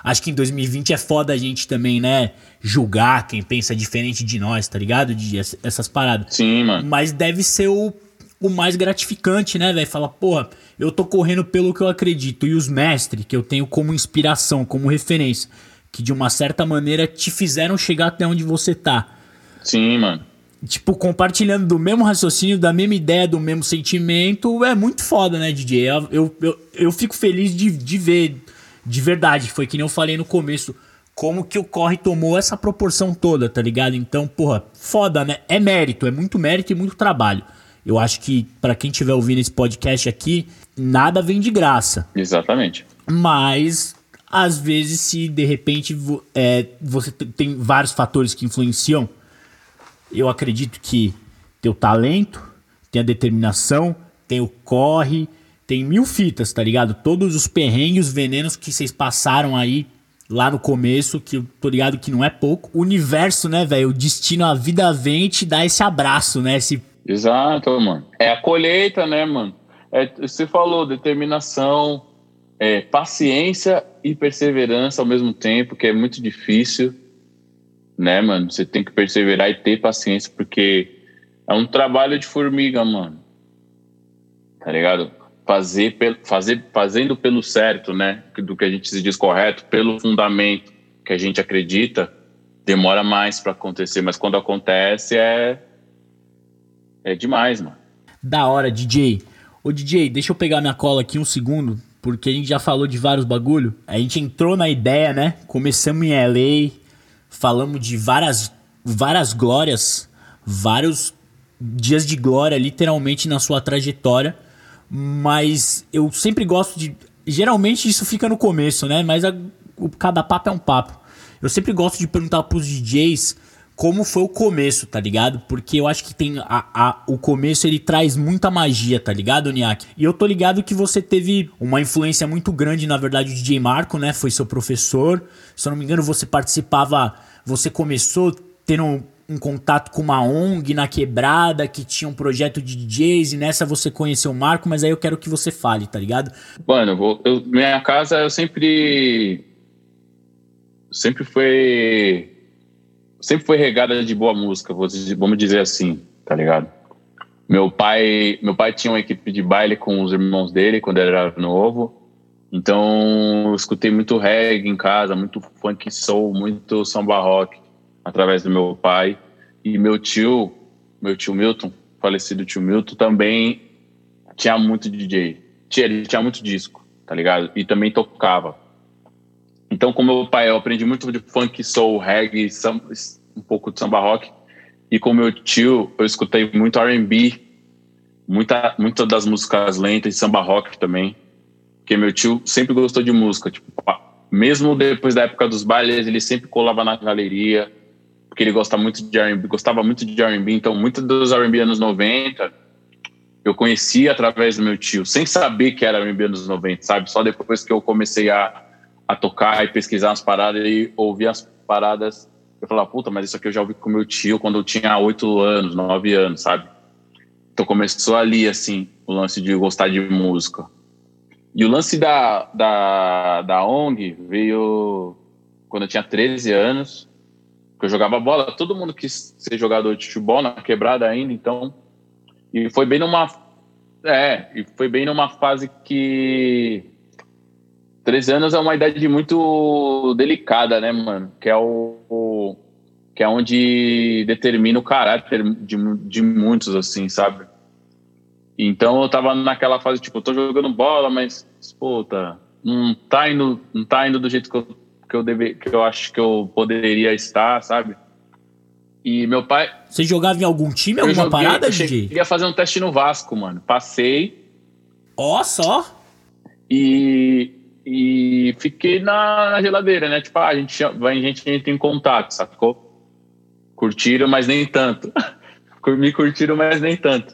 Speaker 2: acho que em 2020 é foda a gente também, né, julgar quem pensa diferente de nós, tá ligado? De essas paradas.
Speaker 1: Sim, mano.
Speaker 2: Mas deve ser o o mais gratificante, né, velho? Fala, porra, eu tô correndo pelo que eu acredito. E os mestres que eu tenho como inspiração, como referência, que de uma certa maneira te fizeram chegar até onde você tá.
Speaker 1: Sim, mano.
Speaker 2: Tipo, compartilhando do mesmo raciocínio, da mesma ideia, do mesmo sentimento, é muito foda, né, DJ? Eu, eu, eu, eu fico feliz de, de ver, de verdade. Foi que nem eu falei no começo, como que o corre tomou essa proporção toda, tá ligado? Então, porra, foda, né? É mérito, é muito mérito e muito trabalho. Eu acho que para quem estiver ouvindo esse podcast aqui, nada vem de graça.
Speaker 1: Exatamente.
Speaker 2: Mas às vezes, se de repente é, você tem vários fatores que influenciam, eu acredito que tem o talento, tem a determinação, tem o corre, tem mil fitas, tá ligado? Todos os perrengues, os venenos que vocês passaram aí lá no começo, que eu tô ligado que não é pouco. O universo, né, velho? O destino, a vida vem te dá esse abraço, né? Esse
Speaker 1: Exato, mano. É a colheita, né, mano? É, você falou determinação, é, paciência e perseverança ao mesmo tempo, que é muito difícil, né, mano? Você tem que perseverar e ter paciência, porque é um trabalho de formiga, mano. Tá ligado? Fazer, fazer, fazendo pelo certo, né? Do que a gente se diz correto, pelo fundamento que a gente acredita, demora mais para acontecer, mas quando acontece é é demais, mano.
Speaker 2: Da hora, DJ. Ô, DJ, deixa eu pegar minha cola aqui um segundo, porque a gente já falou de vários bagulho. A gente entrou na ideia, né? Começamos em LA, falamos de várias, várias glórias, vários dias de glória, literalmente, na sua trajetória. Mas eu sempre gosto de. Geralmente isso fica no começo, né? Mas a, o, cada papo é um papo. Eu sempre gosto de perguntar pros DJs como foi o começo, tá ligado? Porque eu acho que tem a, a, o começo ele traz muita magia, tá ligado, Niak? E eu tô ligado que você teve uma influência muito grande, na verdade, o DJ Marco, né? Foi seu professor. Se eu não me engano, você participava, você começou tendo um, contato com uma ONG na quebrada que tinha um projeto de DJs e nessa você conheceu o Marco, mas aí eu quero que você fale, tá ligado?
Speaker 1: Mano, eu eu, minha casa eu sempre sempre foi sempre foi regada de boa música, vamos dizer assim, tá ligado? Meu pai, meu pai tinha uma equipe de baile com os irmãos dele quando ele era novo. Então, eu escutei muito reggae em casa, muito funk soul, muito samba rock através do meu pai. E meu tio, meu tio Milton, falecido tio Milton, também tinha muito DJ. Tinha, tinha muito disco, tá ligado? E também tocava. Então, com meu pai, eu aprendi muito de funk, soul, reggae, um pouco de samba rock. E com meu tio, eu escutei muito R&B, muita, muita das músicas lentas e samba rock também. Porque meu tio sempre gostou de música. Tipo, mesmo depois da época dos bailes, ele sempre colava na galeria, porque ele gosta muito de R&B, gostava muito de R&B. Então, muitos dos R&B anos 90 eu conheci através do meu tio, sem saber que era R&B anos 90, sabe? Só depois que eu comecei a a tocar e pesquisar as paradas e ouvir as paradas. Eu falava, puta, mas isso aqui eu já ouvi com meu tio quando eu tinha oito anos, nove anos, sabe? Então começou ali, assim, o lance de gostar de música. E o lance da, da, da ONG veio quando eu tinha 13 anos, eu jogava bola. Todo mundo quis ser jogador de futebol na quebrada ainda, então. E foi bem numa. É, e foi bem numa fase que. 13 anos é uma idade muito delicada, né, mano? Que é o, o que é onde determina o caráter de, de muitos, assim, sabe? Então eu tava naquela fase, tipo, eu tô jogando bola, mas, puta, não tá indo, não tá indo do jeito que eu, que eu, deve, que eu acho que eu poderia estar, sabe? E meu pai.
Speaker 2: Você jogava em algum time, alguma joguei, parada, DJ?
Speaker 1: Eu ia fazer um teste no Vasco, mano. Passei.
Speaker 2: Ó, oh, só.
Speaker 1: E, e fiquei na, na, geladeira, né? Tipo, ah, a gente, a gente entra em contato, sacou? Curtiram, mas nem tanto. Me curtiram, mas nem tanto.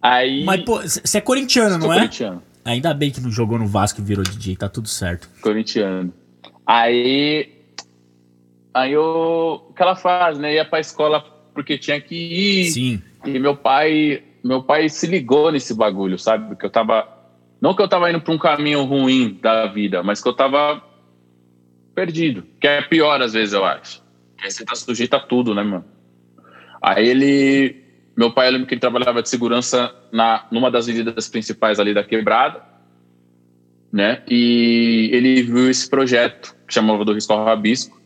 Speaker 1: Aí.
Speaker 2: Mas, pô, você é corintiano, não é? Corintiano. Ainda bem que não jogou no Vasco e virou DJ, tá tudo certo.
Speaker 1: Corintiano. Aí. Aí eu. Aquela fase, né? Ia pra escola porque tinha que ir.
Speaker 2: Sim.
Speaker 1: E meu pai. Meu pai se ligou nesse bagulho, sabe? Porque eu tava. Não que eu tava indo pra um caminho ruim da vida, mas que eu tava perdido. Que é pior às vezes, eu acho. Aí você tá sujeito a tudo, né, mano? Aí ele meu pai, eu lembro que ele trabalhava de segurança na, numa das avenidas principais ali da quebrada, né? E ele viu esse projeto que chamava do Risco Rabisco,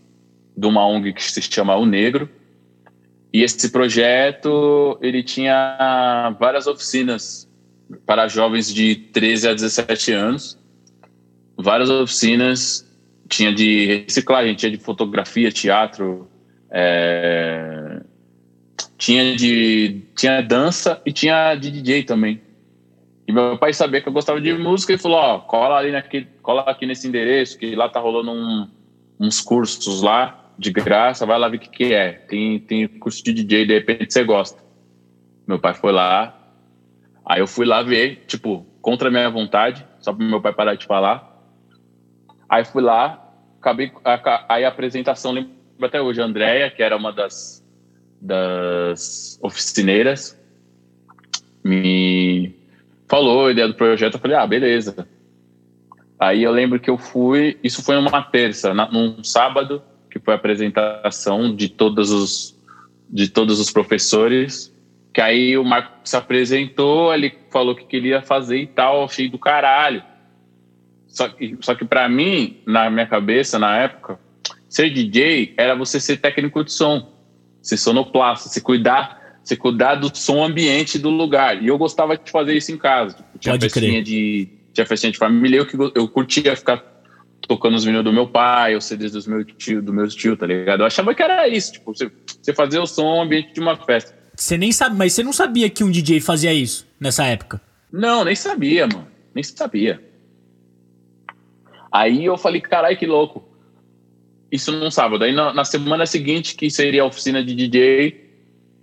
Speaker 1: de uma ONG que se chama O Negro. E esse projeto, ele tinha várias oficinas para jovens de 13 a 17 anos. Várias oficinas, tinha de reciclagem, tinha de fotografia, teatro, é, tinha de tinha dança e tinha de DJ também. E meu pai sabia que eu gostava de música e falou: Ó, cola ali naquele, cola aqui nesse endereço, que lá tá rolando um, uns cursos lá de graça, vai lá ver o que, que é. Tem, tem curso de DJ, de repente você gosta. Meu pai foi lá, aí eu fui lá ver, tipo, contra a minha vontade, só para meu pai parar de falar. Aí fui lá, acabei, aí a apresentação, lembro até hoje, a Andrea, que era uma das das oficineiras me falou a ideia do projeto. Eu falei, ah, beleza. Aí eu lembro que eu fui, isso foi uma terça, na, num sábado, que foi a apresentação de todos os, de todos os professores. Que aí o Marco se apresentou, ele falou que queria fazer e tal, achei do caralho. Só que, só que para mim, na minha cabeça, na época, ser DJ era você ser técnico de som ser sonoplasta, se cuidar, se cuidar do som ambiente do lugar. E eu gostava de fazer isso em casa. Tipo, tinha Pode festinha crer. de tinha festinha de família, eu que eu curtia ficar tocando os vinil do meu pai, os CDs dos meu tio, do meus tio, tá ligado? Eu achava que era isso, tipo, você, você fazer o som ambiente de uma festa.
Speaker 2: Você nem sabe, mas você não sabia que um DJ fazia isso nessa época?
Speaker 1: Não, nem sabia, mano. Nem sabia. Aí eu falei, caralho, que louco isso num sábado. Aí na, na, semana seguinte, que seria a oficina de DJ,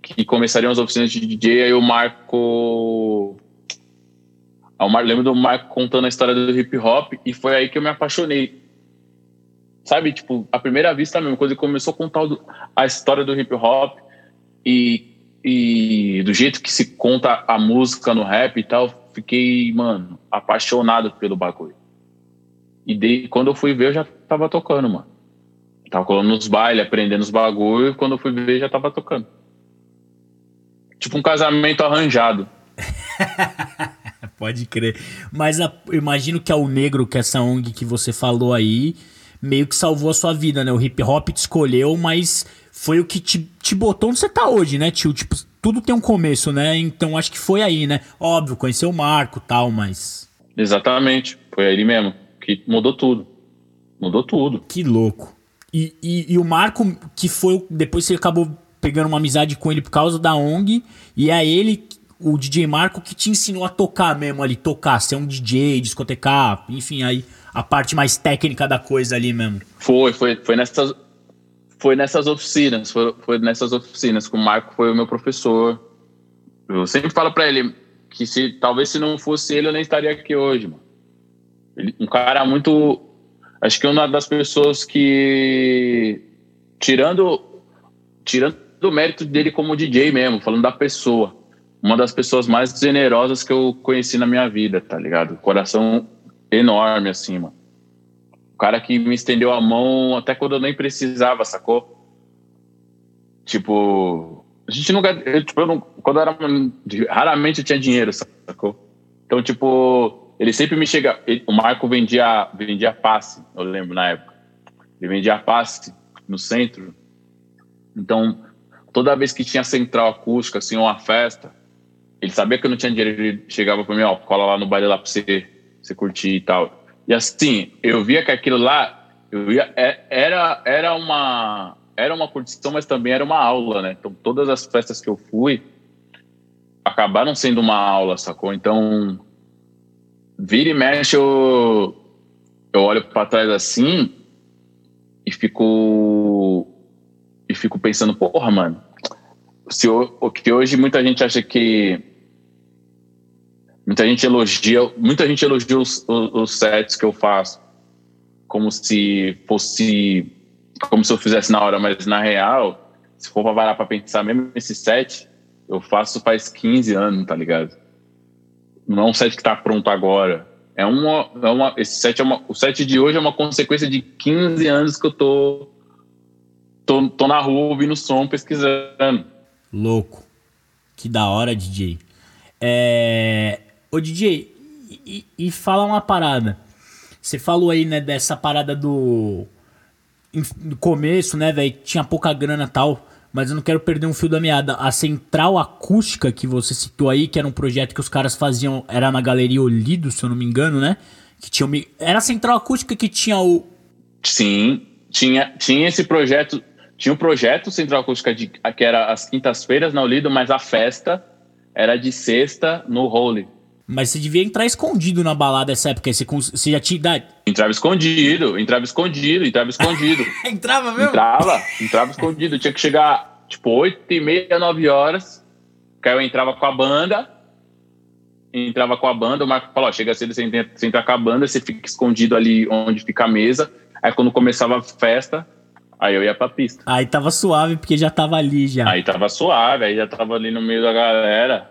Speaker 1: que começariam as oficinas de DJ, aí o Marco. Eu ah, lembro do Marco contando a história do hip hop e foi aí que eu me apaixonei. Sabe, tipo, a primeira vista mesmo, quando ele começou a contar a história do hip hop e, e do jeito que se conta a música no rap e tal, fiquei, mano, apaixonado pelo bagulho. E de, quando eu fui ver, eu já tava tocando, mano. Tava colando nos bailes, aprendendo os bagulho, e quando eu fui ver já tava tocando. Tipo um casamento arranjado.
Speaker 2: Pode crer. Mas a, imagino que é o negro, que é essa ONG que você falou aí, meio que salvou a sua vida, né? O hip hop te escolheu, mas foi o que te, te botou onde você tá hoje, né, tio? Tipo, tudo tem um começo, né? Então acho que foi aí, né? Óbvio, conheceu o Marco tal, mas.
Speaker 1: Exatamente. Foi aí mesmo. Que mudou tudo. Mudou tudo.
Speaker 2: Que louco. E, e, e, o Marco, que foi. Depois você acabou pegando uma amizade com ele por causa da ONG. E é ele, o DJ Marco, que te ensinou a tocar mesmo ali, tocar, ser um DJ, discotecar, enfim, aí a parte mais técnica da coisa ali mesmo.
Speaker 1: Foi, foi, foi nessas. Foi nessas oficinas, foi, foi nessas oficinas que o Marco foi o meu professor. Eu sempre falo para ele que se talvez se não fosse ele eu nem estaria aqui hoje, mano. Ele, um cara muito acho que uma das pessoas que tirando tirando o mérito dele como DJ mesmo, falando da pessoa, uma das pessoas mais generosas que eu conheci na minha vida, tá ligado? Coração enorme, assim, mano. O cara que me estendeu a mão até quando eu nem precisava, sacou? Tipo, a gente nunca. Eu, tipo, eu não, quando eu era. Raramente eu tinha dinheiro, sacou? Então, tipo, ele sempre me chega. Ele, o Marco vendia, vendia passe, eu lembro na época. Ele vendia passe no centro. Então, toda vez que tinha central acústica, assim, uma festa, ele sabia que eu não tinha dinheiro, ele chegava para mim, ó, cola lá no baile lá para você, você curtir e tal. E assim, eu via que aquilo lá, eu via, é, era, era uma era uma curtição, mas também era uma aula, né? Então, todas as festas que eu fui acabaram sendo uma aula, sacou? Então, vira e mexe, eu, eu olho para trás assim e fico e fico pensando, porra, mano, se o que hoje muita gente acha que muita gente elogia, muita gente elogia os, os, sets que eu faço como se fosse como se eu fizesse na hora, mas na real, se for pra parar pra pensar, mesmo esse set, eu faço faz 15 anos, tá ligado? Não é um set que tá pronto agora. É uma, é uma esse set é uma, o set de hoje é uma consequência de 15 anos que eu tô tô, tô na rua ouvindo som, pesquisando.
Speaker 2: Louco. Que da hora, DJ. É... Ô, DJ, e, e fala uma parada. Você falou aí, né, dessa parada do no começo, né, velho, tinha pouca grana tal, mas eu não quero perder um fio da meada. A central acústica que você citou aí, que era um projeto que os caras faziam, era na Galeria Olido, se eu não me engano, né? Que tinha era a central acústica que tinha o
Speaker 1: Sim, tinha tinha esse projeto, tinha um projeto central acústica de que era as quintas-feiras na Olido, mas a festa era de sexta no Holy.
Speaker 2: Mas você devia entrar escondido na balada essa época. Você, você já tinha idade.
Speaker 1: Entrava escondido, entrava escondido, entrava escondido.
Speaker 2: entrava mesmo?
Speaker 1: Entrava, entrava escondido. Tinha que chegar, tipo, 8 e meia, 9 horas. Que aí eu entrava com a banda. Entrava com a banda, o Marco falou: chega cedo, você entra, você entra com a banda, você fica escondido ali onde fica a mesa. Aí quando começava a festa, aí eu ia pra pista.
Speaker 2: Aí tava suave, porque já tava ali já.
Speaker 1: Aí tava suave, aí já tava ali no meio da galera.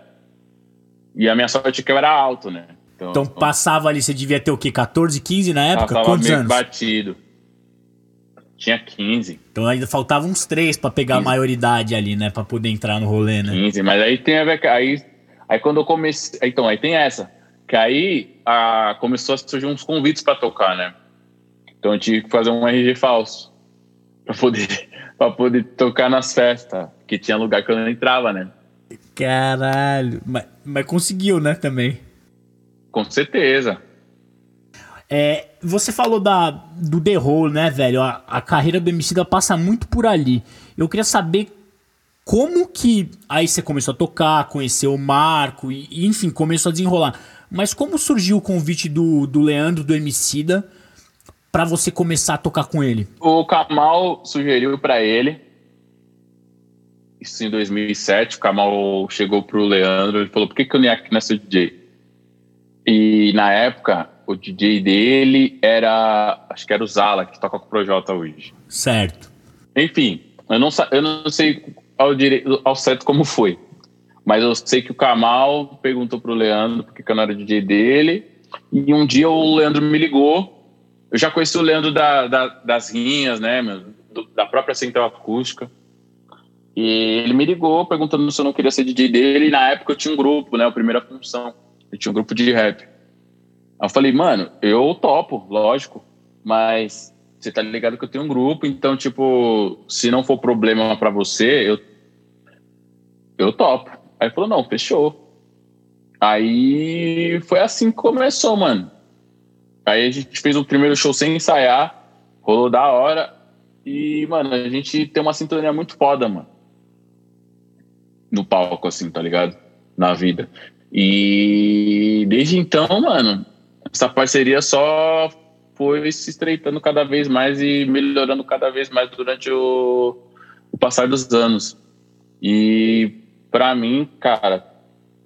Speaker 1: E a minha sorte é que eu era alto, né?
Speaker 2: Então, então passava ali, você devia ter o quê? 14, 15 na época? Quantos anos?
Speaker 1: batido. Tinha 15.
Speaker 2: Então ainda faltavam uns três para pegar 15. a maioridade ali, né? Pra poder entrar no rolê, né?
Speaker 1: 15, mas aí tem a ver. Aí, aí quando eu comecei. Então, aí tem essa. Que aí a, começou a surgir uns convites para tocar, né? Então eu tive que fazer um RG falso. Pra poder, pra poder tocar nas festas. Que tinha lugar que eu não entrava, né?
Speaker 2: Caralho. Mas, mas conseguiu, né, também.
Speaker 1: Com certeza.
Speaker 2: É, você falou da, do The Hole, né, velho? A, a carreira do Emicida passa muito por ali. Eu queria saber como que aí você começou a tocar, conheceu o Marco e, e, enfim, começou a desenrolar. Mas como surgiu o convite do, do Leandro, do Emicida, para você começar a tocar com ele?
Speaker 1: O Kamal sugeriu para ele isso em 2007, o Kamal chegou pro Leandro e falou, por que, que o Niak não é seu DJ? E na época, o DJ dele era, acho que era o Zala, que toca com o Projota hoje.
Speaker 2: Certo.
Speaker 1: Enfim, eu não, eu não sei ao, dire, ao certo como foi, mas eu sei que o Kamal perguntou pro Leandro por que, que eu não era DJ dele, e um dia o Leandro me ligou, eu já conheci o Leandro da, da, das rinhas, né, da própria Central Acústica, e ele me ligou perguntando se eu não queria ser DJ dele. E na época eu tinha um grupo, né? A primeira função. Eu tinha um grupo de rap. Aí eu falei, mano, eu topo, lógico. Mas você tá ligado que eu tenho um grupo, então, tipo, se não for problema para você, eu, eu topo. Aí ele falou, não, fechou. Aí foi assim que começou, mano. Aí a gente fez o primeiro show sem ensaiar, rolou da hora. E, mano, a gente tem uma sintonia muito foda, mano no palco, assim, tá ligado? Na vida. E desde então, mano, essa parceria só foi se estreitando cada vez mais e melhorando cada vez mais durante o, o passar dos anos. E para mim, cara,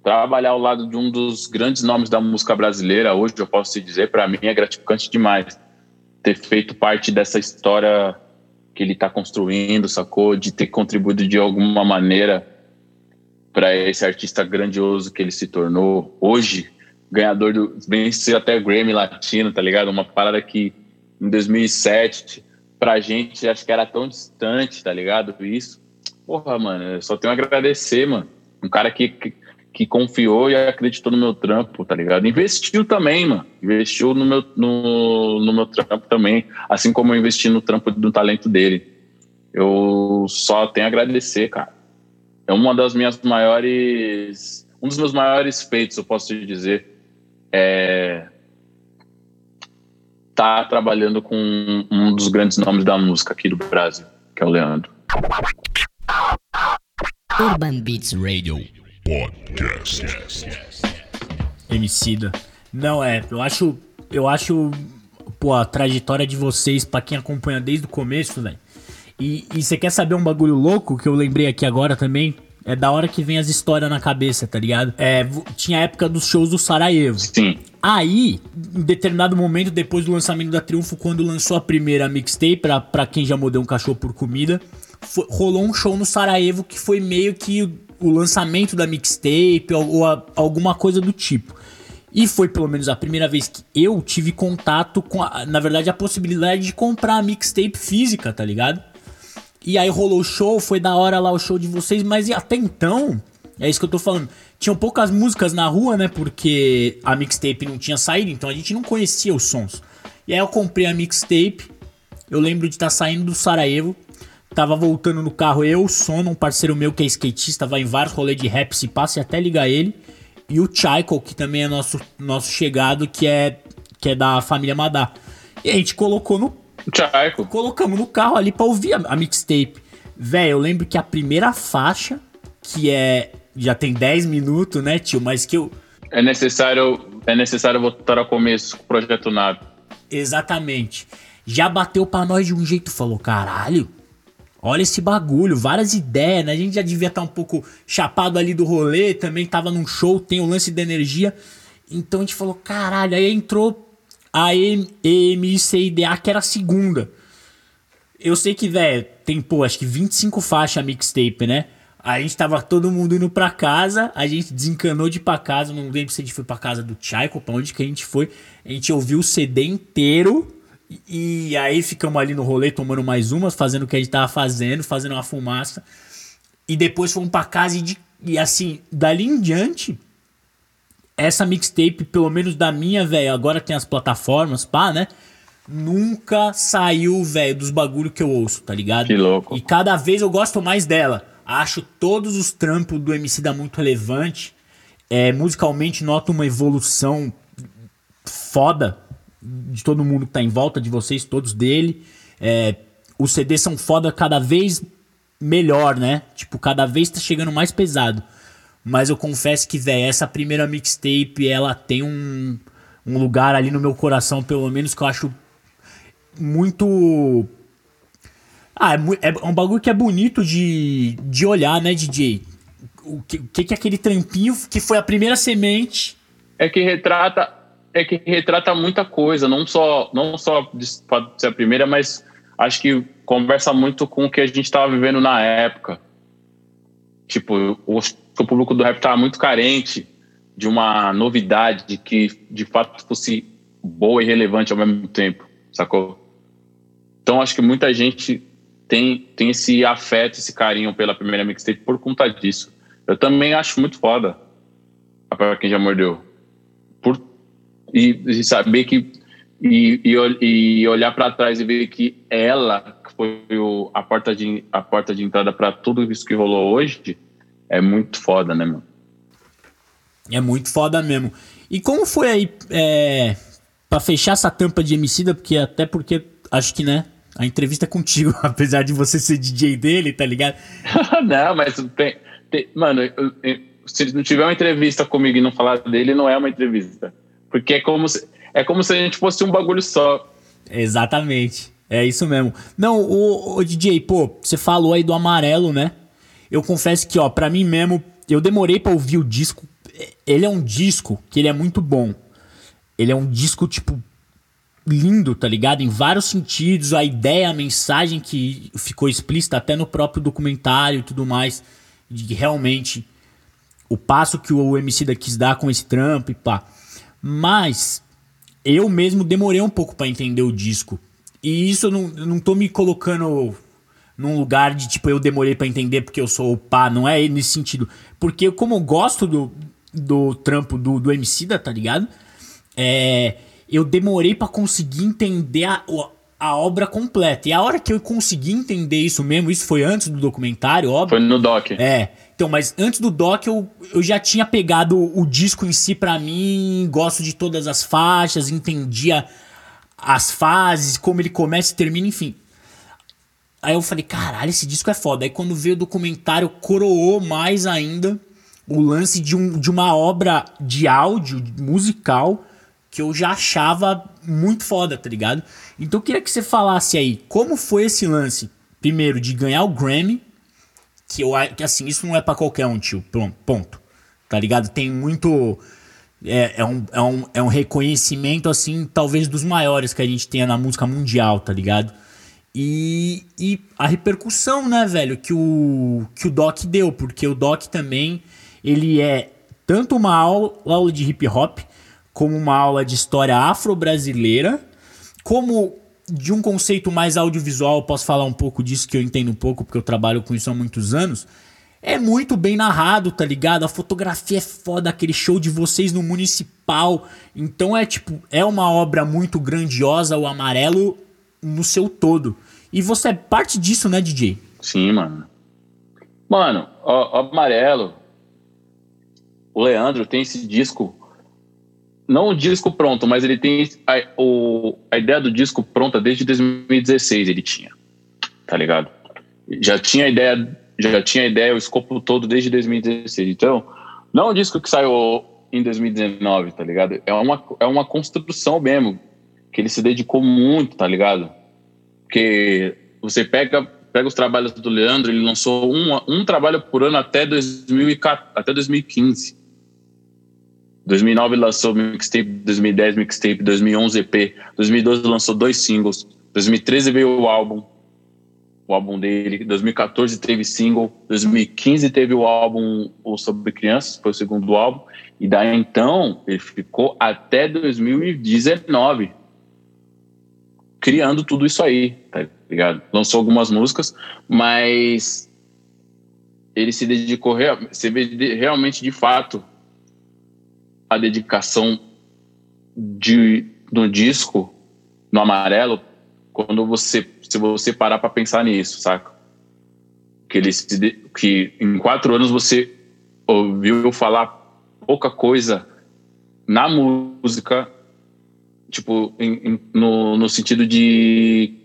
Speaker 1: trabalhar ao lado de um dos grandes nomes da música brasileira hoje, eu posso te dizer, para mim é gratificante demais ter feito parte dessa história que ele está construindo, sacou? De ter contribuído de alguma maneira para esse artista grandioso que ele se tornou hoje, ganhador do. venceu até Grammy Latino, tá ligado? Uma parada que em 2007, pra gente, acho que era tão distante, tá ligado? Isso. Porra, mano, eu só tenho a agradecer, mano. Um cara que, que, que confiou e acreditou no meu trampo, tá ligado? Investiu também, mano. Investiu no meu, no, no meu trampo também. Assim como eu investi no trampo do talento dele. Eu só tenho a agradecer, cara. É uma das minhas maiores. Um dos meus maiores feitos, eu posso te dizer. É tá trabalhando com um dos grandes nomes da música aqui do Brasil, que é o Leandro.
Speaker 2: Urban Beats Radio Podcast. Emicida. Não é, eu acho, eu acho, pô, a trajetória de vocês para quem acompanha desde o começo, velho. E você quer saber um bagulho louco que eu lembrei aqui agora também? É da hora que vem as histórias na cabeça, tá ligado? É, tinha a época dos shows do Sarajevo.
Speaker 1: Sim.
Speaker 2: Aí, em determinado momento, depois do lançamento da Triunfo, quando lançou a primeira mixtape, pra, pra quem já mudou um cachorro por comida, foi, rolou um show no Sarajevo que foi meio que o, lançamento da mixtape ou, ou a, alguma coisa do tipo. E foi pelo menos a primeira vez que eu tive contato com, a, na verdade, a possibilidade de comprar a mixtape física, tá ligado? E aí rolou o show, foi da hora lá o show de vocês, mas até então, é isso que eu tô falando tinham poucas músicas na rua, né? Porque a mixtape não tinha saído, então a gente não conhecia os sons. E aí eu comprei a mixtape. Eu lembro de estar tá saindo do Sarajevo. Tava voltando no carro eu, Sono, um parceiro meu que é skatista, vai em vários rolês de rap, se passa e até ligar ele. E o Chaiko, que também é nosso, nosso chegado, que é, que é da família Madá. E a gente colocou no.
Speaker 1: Chaiko.
Speaker 2: Colocamos no carro ali pra ouvir a, a mixtape. Véi, eu lembro que a primeira faixa, que é já tem 10 minutos, né, tio? Mas que eu.
Speaker 1: É necessário, é necessário voltar ao começo com o projeto Nave.
Speaker 2: Exatamente. Já bateu pra nós de um jeito, falou: caralho, olha esse bagulho, várias ideias, né? A gente já devia estar tá um pouco chapado ali do rolê, também tava num show, tem o lance da energia. Então a gente falou: caralho, aí entrou a EMCIDA, que era a segunda. Eu sei que, velho, tem, pô, acho que 25 faixas mixtape, né? A gente tava todo mundo indo pra casa, a gente desencanou de ir pra casa, não lembro se a gente foi pra casa do Tchaiko, pra onde que a gente foi. A gente ouviu o CD inteiro e aí ficamos ali no rolê tomando mais umas, fazendo o que a gente tava fazendo, fazendo uma fumaça. E depois fomos pra casa e, de, e assim, dali em diante, essa mixtape, pelo menos da minha, velho, agora tem as plataformas, pá, né? Nunca saiu, velho, dos bagulho que eu ouço, tá ligado?
Speaker 1: Que louco.
Speaker 2: E cada vez eu gosto mais dela. Acho todos os trampos do MC da muito relevante. É, musicalmente noto uma evolução foda de todo mundo que tá em volta de vocês, todos dele. É, os CDs são foda cada vez melhor, né? Tipo, cada vez tá chegando mais pesado. Mas eu confesso que, velho, essa primeira mixtape, ela tem um, um lugar ali no meu coração, pelo menos, que eu acho muito ah, é, é, um bagulho que é bonito de, de olhar, né, DJ? O que, que, é aquele trampinho que foi a primeira semente?
Speaker 1: É que retrata é que retrata muita coisa, não só não só pode ser a primeira, mas acho que conversa muito com o que a gente estava vivendo na época. Tipo, o, o público do rap estava muito carente de uma novidade que de fato fosse boa e relevante ao mesmo tempo, sacou? Então acho que muita gente tem, tem esse afeto, esse carinho pela primeira mixtape por conta disso. Eu também acho muito foda para quem já mordeu. E, e saber que. E, e, e olhar para trás e ver que ela foi o, a, porta de, a porta de entrada para tudo isso que rolou hoje é muito foda, né, meu?
Speaker 2: É muito foda mesmo. E como foi aí, é, para fechar essa tampa de Emicida, porque até porque acho que, né, a entrevista é contigo, apesar de você ser DJ dele, tá ligado?
Speaker 1: não, mas tem, tem, mano, se não tiver uma entrevista comigo e não falar dele, não é uma entrevista. Porque é como se, é como se a gente fosse um bagulho só.
Speaker 2: Exatamente. É isso mesmo. Não, o, o DJ, pô, você falou aí do amarelo, né? Eu confesso que, ó, pra mim mesmo, eu demorei para ouvir o disco. Ele é um disco que ele é muito bom. Ele é um disco, tipo, lindo, tá ligado? Em vários sentidos, a ideia, a mensagem que ficou explícita até no próprio documentário e tudo mais, de realmente o passo que o MC da quis dar com esse trampo e pá. Mas eu mesmo demorei um pouco para entender o disco. E isso eu não, eu não tô me colocando num lugar de tipo eu demorei para entender porque eu sou o pá, não é nesse sentido. Porque como eu gosto do, do trampo do, do MC da, tá ligado? É, eu demorei para conseguir entender a, a obra completa. E a hora que eu consegui entender isso mesmo, isso foi antes do documentário, óbvio.
Speaker 1: Foi no doc.
Speaker 2: É. Então, mas antes do doc eu, eu já tinha pegado o disco em si para mim, gosto de todas as faixas, entendia as fases, como ele começa e termina, enfim. Aí eu falei, caralho, esse disco é foda. Aí quando veio o documentário, coroou mais ainda o lance de, um, de uma obra de áudio musical que eu já achava muito foda, tá ligado? Então eu queria que você falasse aí como foi esse lance, primeiro, de ganhar o Grammy, que eu que assim, isso não é para qualquer um, tio, ponto. Tá ligado? Tem muito. É, é, um, é, um, é um reconhecimento, assim, talvez dos maiores que a gente tenha na música mundial, tá ligado? E, e a repercussão, né, velho, que o, que o Doc deu, porque o Doc também, ele é tanto uma aula, aula de hip hop, como uma aula de história afro-brasileira, como de um conceito mais audiovisual, posso falar um pouco disso que eu entendo um pouco, porque eu trabalho com isso há muitos anos. É muito bem narrado, tá ligado? A fotografia é foda, aquele show de vocês no municipal. Então é tipo, é uma obra muito grandiosa, o amarelo no seu todo. E você é parte disso, né, DJ?
Speaker 1: Sim, mano. Mano, o, Amarelo, o Leandro tem esse disco, não o disco pronto, mas ele tem a, o, a ideia do disco pronta desde 2016 ele tinha, tá ligado? Já tinha a ideia, já tinha a ideia, o escopo todo desde 2016. Então, não é um disco que saiu em 2019, tá ligado? É uma, é uma construção mesmo que ele se dedicou muito, tá ligado? Porque você pega, pega os trabalhos do Leandro, ele lançou um, um trabalho por ano até, 2014, até 2015. 2009 lançou mixtape, 2010 mixtape, 2011 EP, 2012 lançou dois singles, 2013 veio o álbum, o álbum dele, 2014 teve single, 2015 teve o álbum o Sobre Crianças, foi o segundo álbum, e daí então ele ficou até 2019 criando tudo isso aí, tá ligado? Lançou algumas músicas, mas ele se dedicou, você vê realmente de fato a dedicação de, no disco, no amarelo, quando você, se você parar para pensar nisso, saca? Que, ele se, que em quatro anos você ouviu falar pouca coisa na música tipo, em, em, no, no sentido de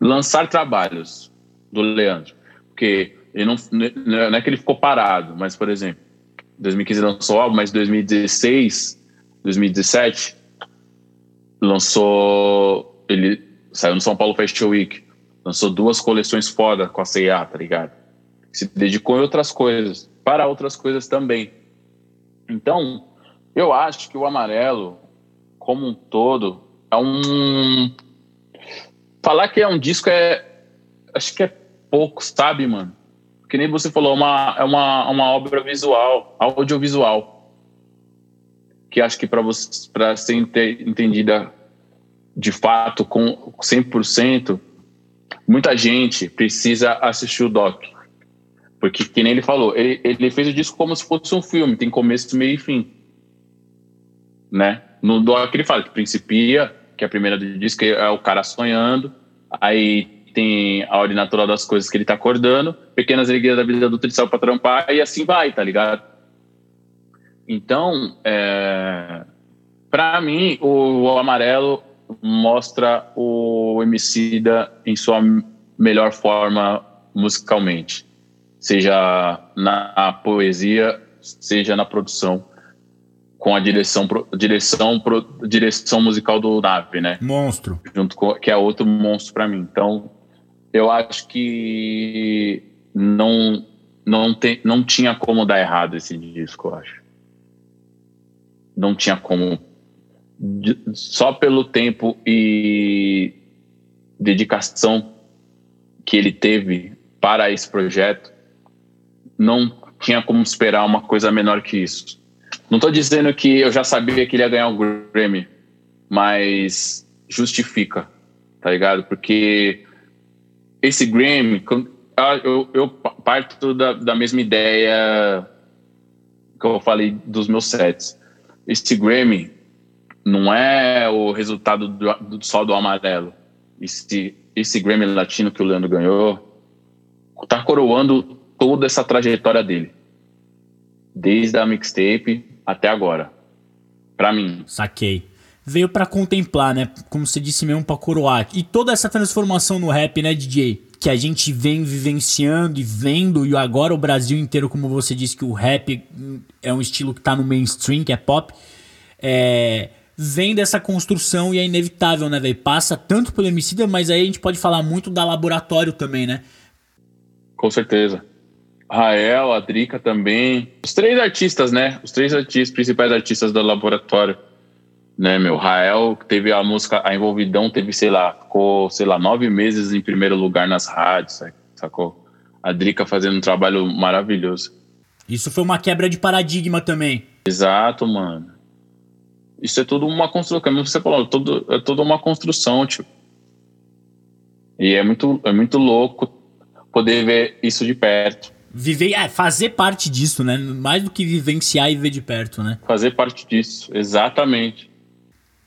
Speaker 1: lançar trabalhos do Leandro. Porque ele não, não é que ele ficou parado, mas, por exemplo, 2015 lançou o álbum, mas 2016, 2017, lançou. Ele saiu no São Paulo Fashion Week, lançou duas coleções foda com a CIA, tá ligado? Se dedicou em outras coisas, para outras coisas também. Então, eu acho que o amarelo como um todo, é um. Falar que é um disco é. Acho que é pouco, sabe, mano? Que nem você falou, é uma, é uma, uma obra visual, audiovisual. Que acho que para ser entendida de fato com 100%, muita gente precisa assistir o doc. Porque, que nem ele falou, ele, ele fez o disco como se fosse um filme, tem começo, meio e fim. Né? No doc ele fala que principia, que é a primeira do disco é o cara sonhando, aí tem a ordem natural das coisas que ele tá acordando, pequenas alegrias da vida adulta ele saiu pra trampar e assim vai, tá ligado? Então, é, para mim, o, o, amarelo mostra o Emicida em sua melhor forma musicalmente, seja na poesia, seja na produção com a direção, direção, direção musical do Nave, né?
Speaker 2: Monstro.
Speaker 1: Junto com, que é outro monstro para mim. Então, eu acho que não, não, tem, não tinha como dar errado esse disco, eu acho. Não tinha como. Só pelo tempo e dedicação que ele teve para esse projeto, não tinha como esperar uma coisa menor que isso Não tô dizendo que eu já sabia que ele ia ganhar o Grammy, mas justifica, tá ligado? Porque esse Grammy, eu, eu parto da, da mesma ideia que eu falei dos meus sets. Esse Grammy não é o resultado do, do, só do amarelo. Esse, esse Grammy latino que o Leandro ganhou tá coroando toda essa trajetória dele. Desde a mixtape até agora. Para mim.
Speaker 2: Saquei. Veio para contemplar, né? Como você disse mesmo, pra coroar. E toda essa transformação no rap, né, DJ? Que a gente vem vivenciando e vendo, e agora o Brasil inteiro, como você disse, que o rap é um estilo que tá no mainstream, que é pop. É vem dessa construção e é inevitável, né, velho? Passa tanto pelo Emicida, mas aí a gente pode falar muito da laboratório também, né?
Speaker 1: Com certeza. Rael, a Drica também. Os três artistas, né? Os três artistas, principais artistas do laboratório. Né, meu? Rael teve a música, a Envolvidão teve, sei lá, ficou, sei lá, nove meses em primeiro lugar nas rádios, sacou? A Drica fazendo um trabalho maravilhoso.
Speaker 2: Isso foi uma quebra de paradigma também.
Speaker 1: Exato, mano. Isso é tudo uma construção, como você falou, tudo, é toda uma construção, tipo. E é muito, é muito louco poder ver isso de perto.
Speaker 2: Viver, é, fazer parte disso, né? Mais do que vivenciar e ver de perto, né?
Speaker 1: Fazer parte disso, exatamente.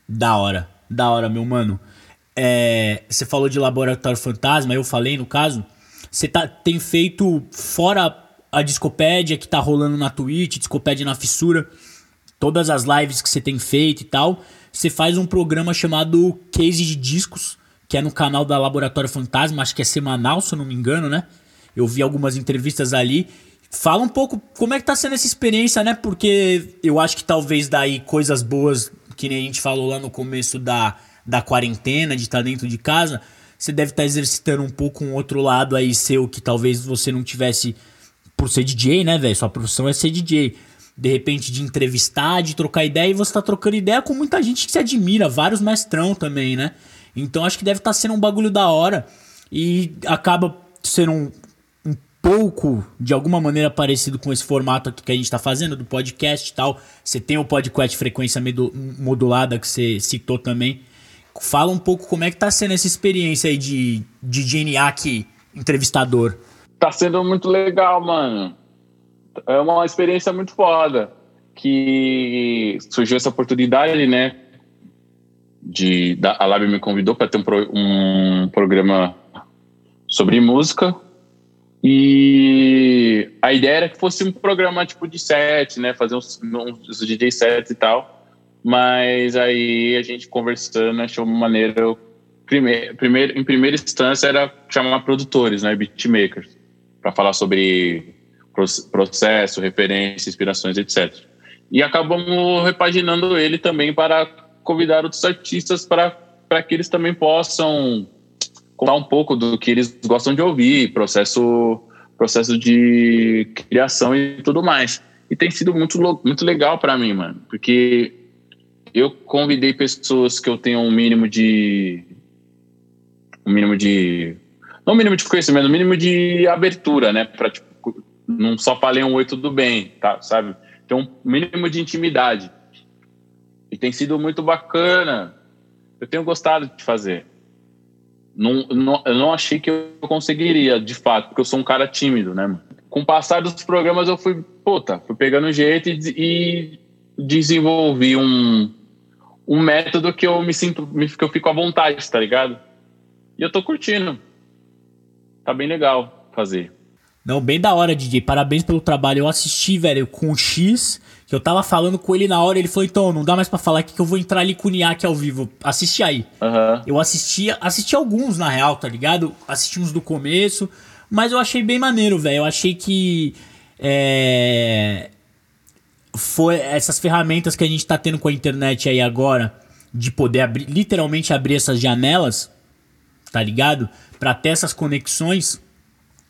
Speaker 2: Da hora, da hora, meu mano. É, você falou de Laboratório Fantasma, eu falei no caso. Você tá, tem feito, fora a Discopédia que tá rolando na Twitch, Discopédia na Fissura todas as lives que você tem feito e tal, você faz um programa chamado Case de Discos, que é no canal da Laboratório Fantasma, acho que é semanal, se eu não me engano, né? Eu vi algumas entrevistas ali. Fala um pouco como é que tá sendo essa experiência, né? Porque eu acho que talvez daí coisas boas, que nem a gente falou lá no começo da, da quarentena, de estar tá dentro de casa, você deve estar tá exercitando um pouco um outro lado aí seu que talvez você não tivesse por ser DJ, né, velho? Sua profissão é ser DJ de repente de entrevistar, de trocar ideia, e você tá trocando ideia com muita gente que se admira, vários mestrão também, né? Então acho que deve estar tá sendo um bagulho da hora e acaba sendo um, pouco, de alguma maneira, parecido com esse formato aqui que a gente tá fazendo, do podcast e tal. Você tem o podcast frequência modulada que você citou também. Fala um pouco como é que tá sendo essa experiência aí de, de GNAC entrevistador.
Speaker 1: Tá sendo muito legal, mano é uma experiência muito foda que surgiu essa oportunidade, né? De, da, a Lab me convidou para ter um, pro, um programa sobre música e a ideia era que fosse um programa tipo de set, né? Fazer uns, uns DJ sets e tal. Mas aí a gente conversando achou uma maneira. Primeiro, em primeira instância era chamar produtores, né? Beatmakers, para falar sobre processo, referência, inspirações, etc. E acabamos repaginando ele também para convidar outros artistas para, para que eles também possam contar um pouco do que eles gostam de ouvir, processo, processo de criação e tudo mais. E tem sido muito, muito legal para mim, mano, porque eu convidei pessoas que eu tenho um mínimo de. Um mínimo de. Não um mínimo de conhecimento, um mínimo de abertura, né? Para tipo, não só falei um oi, tudo bem, tá? Sabe? Tem um mínimo de intimidade. E tem sido muito bacana. Eu tenho gostado de fazer. Não, não, eu não achei que eu conseguiria, de fato, porque eu sou um cara tímido, né? Com o passar dos programas, eu fui, puta, fui pegando jeito e, e desenvolvi um, um método que eu me sinto, que eu fico à vontade, tá ligado? E eu tô curtindo. Tá bem legal fazer.
Speaker 2: Não, bem da hora, DJ. Parabéns pelo trabalho. Eu assisti, velho, com X, que eu tava falando com ele na hora. Ele falou: então, não dá mais para falar aqui que eu vou entrar ali com o Niak ao vivo. Assisti aí. Uhum. Eu assisti, assisti alguns, na real, tá ligado? Assisti uns do começo. Mas eu achei bem maneiro, velho. Eu achei que. É. Foi essas ferramentas que a gente tá tendo com a internet aí agora, de poder abrir, literalmente abrir essas janelas, tá ligado? Pra ter essas conexões.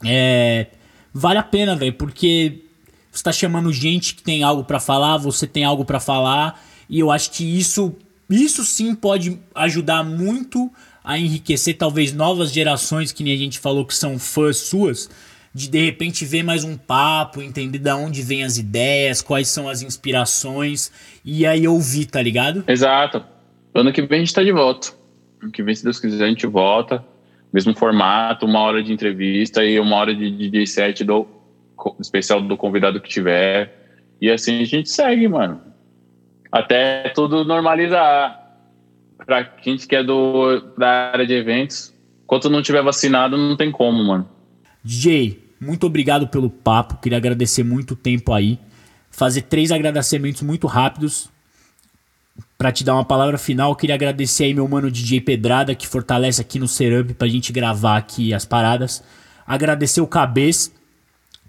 Speaker 2: É vale a pena, velho, porque você tá chamando gente que tem algo para falar, você tem algo para falar, e eu acho que isso isso sim pode ajudar muito a enriquecer talvez novas gerações que nem a gente falou que são fãs suas de de repente ver mais um papo, entender da onde vem as ideias, quais são as inspirações e aí ouvir, tá ligado?
Speaker 1: Exato. Ano que vem a gente tá de volta. Ano que vem, se Deus quiser, a gente volta. Mesmo formato, uma hora de entrevista e uma hora de DJ set do especial do convidado que tiver. E assim a gente segue, mano. Até tudo normalizar. Pra quem que é do, da área de eventos, enquanto não tiver vacinado, não tem como, mano.
Speaker 2: DJ, muito obrigado pelo papo. Queria agradecer muito o tempo aí. Fazer três agradecimentos muito rápidos. Para te dar uma palavra final, queria agradecer aí meu mano DJ Pedrada, que fortalece aqui no Serup pra gente gravar aqui as paradas. Agradecer o Cabeça,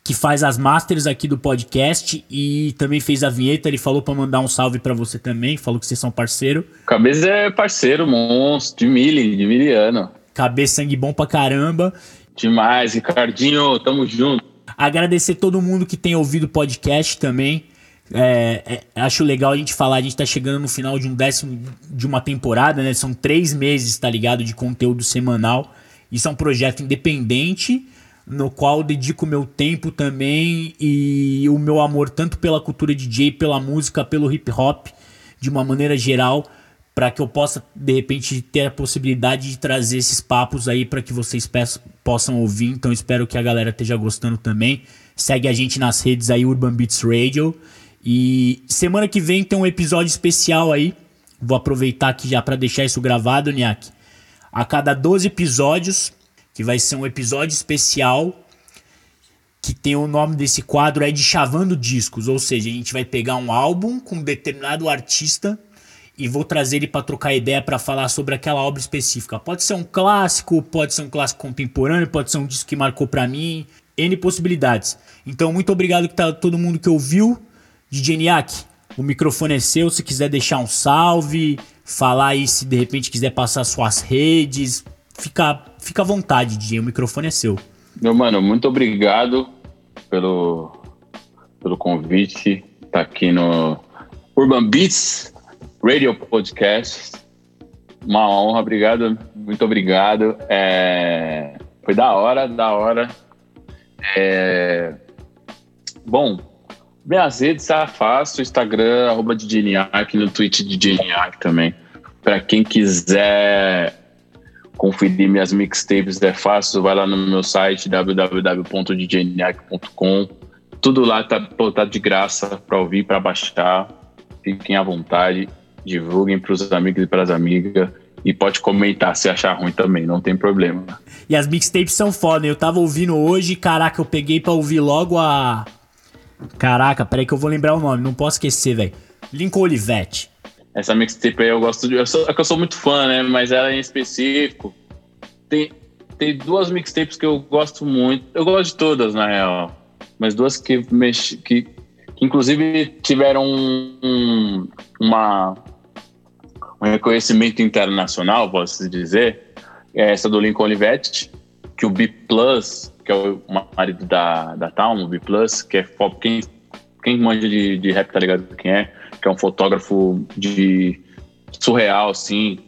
Speaker 2: que faz as masters aqui do podcast e também fez a vinheta. Ele falou para mandar um salve para você também, falou que vocês são parceiro.
Speaker 1: Cabeça é parceiro, monstro, de mili, de miliano.
Speaker 2: Cabeça sangue bom pra caramba.
Speaker 1: Demais, Ricardinho, tamo junto.
Speaker 2: Agradecer todo mundo que tem ouvido o podcast também. É, é, acho legal a gente falar, a gente tá chegando no final de um décimo de uma temporada, né? São três meses, tá ligado? De conteúdo semanal. Isso é um projeto independente no qual dedico meu tempo também e o meu amor tanto pela cultura DJ, pela música, pelo hip hop, de uma maneira geral, para que eu possa de repente ter a possibilidade de trazer esses papos aí para que vocês possam ouvir. Então espero que a galera esteja gostando também. Segue a gente nas redes aí Urban Beats Radio e semana que vem tem um episódio especial aí. Vou aproveitar aqui já para deixar isso gravado, Niak. A cada 12 episódios que vai ser um episódio especial que tem o nome desse quadro é de Chavando Discos, ou seja, a gente vai pegar um álbum com um determinado artista e vou trazer ele para trocar ideia para falar sobre aquela obra específica. Pode ser um clássico, pode ser um clássico contemporâneo, pode ser um disco que marcou para mim, N possibilidades. Então, muito obrigado que tá todo mundo que ouviu. DJ Niak, o microfone é seu, se quiser deixar um salve, falar aí se de repente quiser passar suas redes, fica, fica à vontade, DJ, o microfone é seu.
Speaker 1: Meu mano, muito obrigado pelo, pelo convite. Tá aqui no Urban Beats Radio Podcast. Uma honra, obrigado, muito obrigado. É, foi da hora, da hora. É, bom, minhas redes tá fácil, Instagram, arroba DJNIAC, no Twitch DJNIAC também. Para quem quiser conferir minhas mixtapes é fácil, vai lá no meu site www.djniac.com. Tudo lá tá, tá de graça para ouvir, para baixar. Fiquem à vontade, divulguem para os amigos e para as amigas. E pode comentar se achar ruim também, não tem problema.
Speaker 2: E as mixtapes são foda, eu tava ouvindo hoje, caraca, eu peguei pra ouvir logo a. Caraca, peraí que eu vou lembrar o nome, não posso esquecer, velho. Lincoln Olivetti.
Speaker 1: Essa mixtape aí eu gosto de. Eu sou, é que eu sou muito fã, né? Mas ela em específico. Tem, tem duas mixtapes que eu gosto muito. Eu gosto de todas, na real. Mas duas que, mex, que, que inclusive tiveram um, uma, um reconhecimento internacional, posso dizer. É essa do Lincoln Olivetti, que o B que é o marido da, da Town, o B que é quem, quem manja de, de rap, tá ligado? Quem é? Que é um fotógrafo de surreal, assim.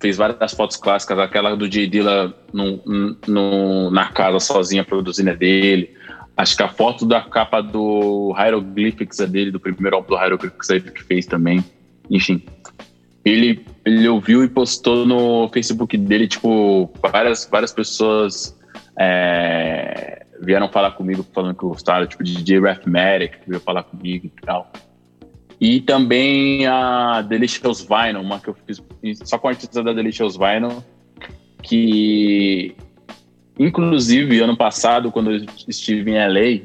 Speaker 1: Fez várias fotos clássicas, aquela do J. Dilla no, no, na casa sozinha produzindo é dele. Acho que a foto da capa do Hieroglyphics é dele, do primeiro álbum do Hieroglyphics é ele que fez também. Enfim, ele, ele ouviu e postou no Facebook dele, tipo, várias, várias pessoas é, vieram falar comigo falando que gostaram, tipo, DJ Rathmatic veio falar comigo e tal. E também a Delicious Vinyl, uma que eu fiz só com a artista da Delicious Vinyl, que inclusive ano passado, quando eu estive em LA,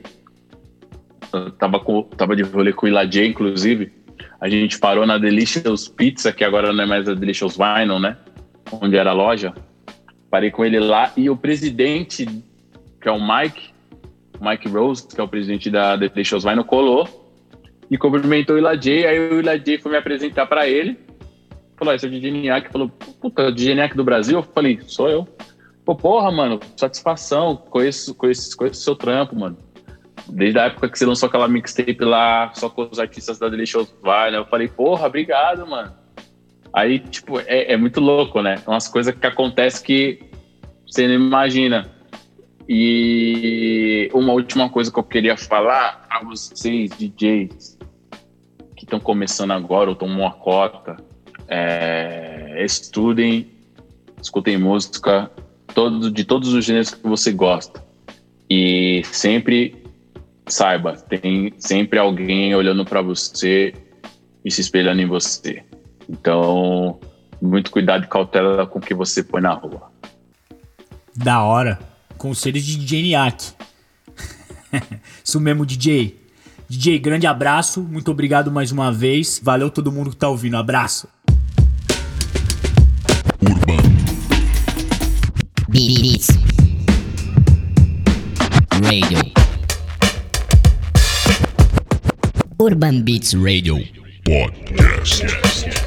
Speaker 1: eu tava, com, tava de rolê com o Iladê, inclusive, a gente parou na Delicious Pizza, que agora não é mais a Delicious Vinyl, né? Onde era a loja. Parei com ele lá e o presidente, que é o Mike, Mike Rose, que é o presidente da Delicious Vinyl, colou e cumprimentou o Ilajay, aí o Ilajay foi me apresentar para ele. Falou, esse é o DJ Niak. Falou, puta, DJ Niak do Brasil? Eu falei, sou eu. Pô, porra, mano, satisfação, conheço, conheço, conheço seu trampo, mano. Desde a época que você lançou aquela mixtape lá, só com os artistas da Delicious Vine, eu falei, porra, obrigado, mano. Aí, tipo, é, é muito louco, né? Umas coisas que acontecem que você não imagina. E uma última coisa que eu queria falar a vocês, DJs, estão começando agora ou tomam uma cota, é, estudem, escutem música todo, de todos os gêneros que você gosta. E sempre saiba, tem sempre alguém olhando para você e se espelhando em você. Então, muito cuidado e cautela com o que você põe na rua.
Speaker 2: Da hora. Conselhos de DJ Niak. Isso mesmo, DJ. DJ, grande abraço. Muito obrigado mais uma vez. Valeu todo mundo que tá ouvindo. Abraço. Urban Beats Radio Urban Beats Radio Podcast.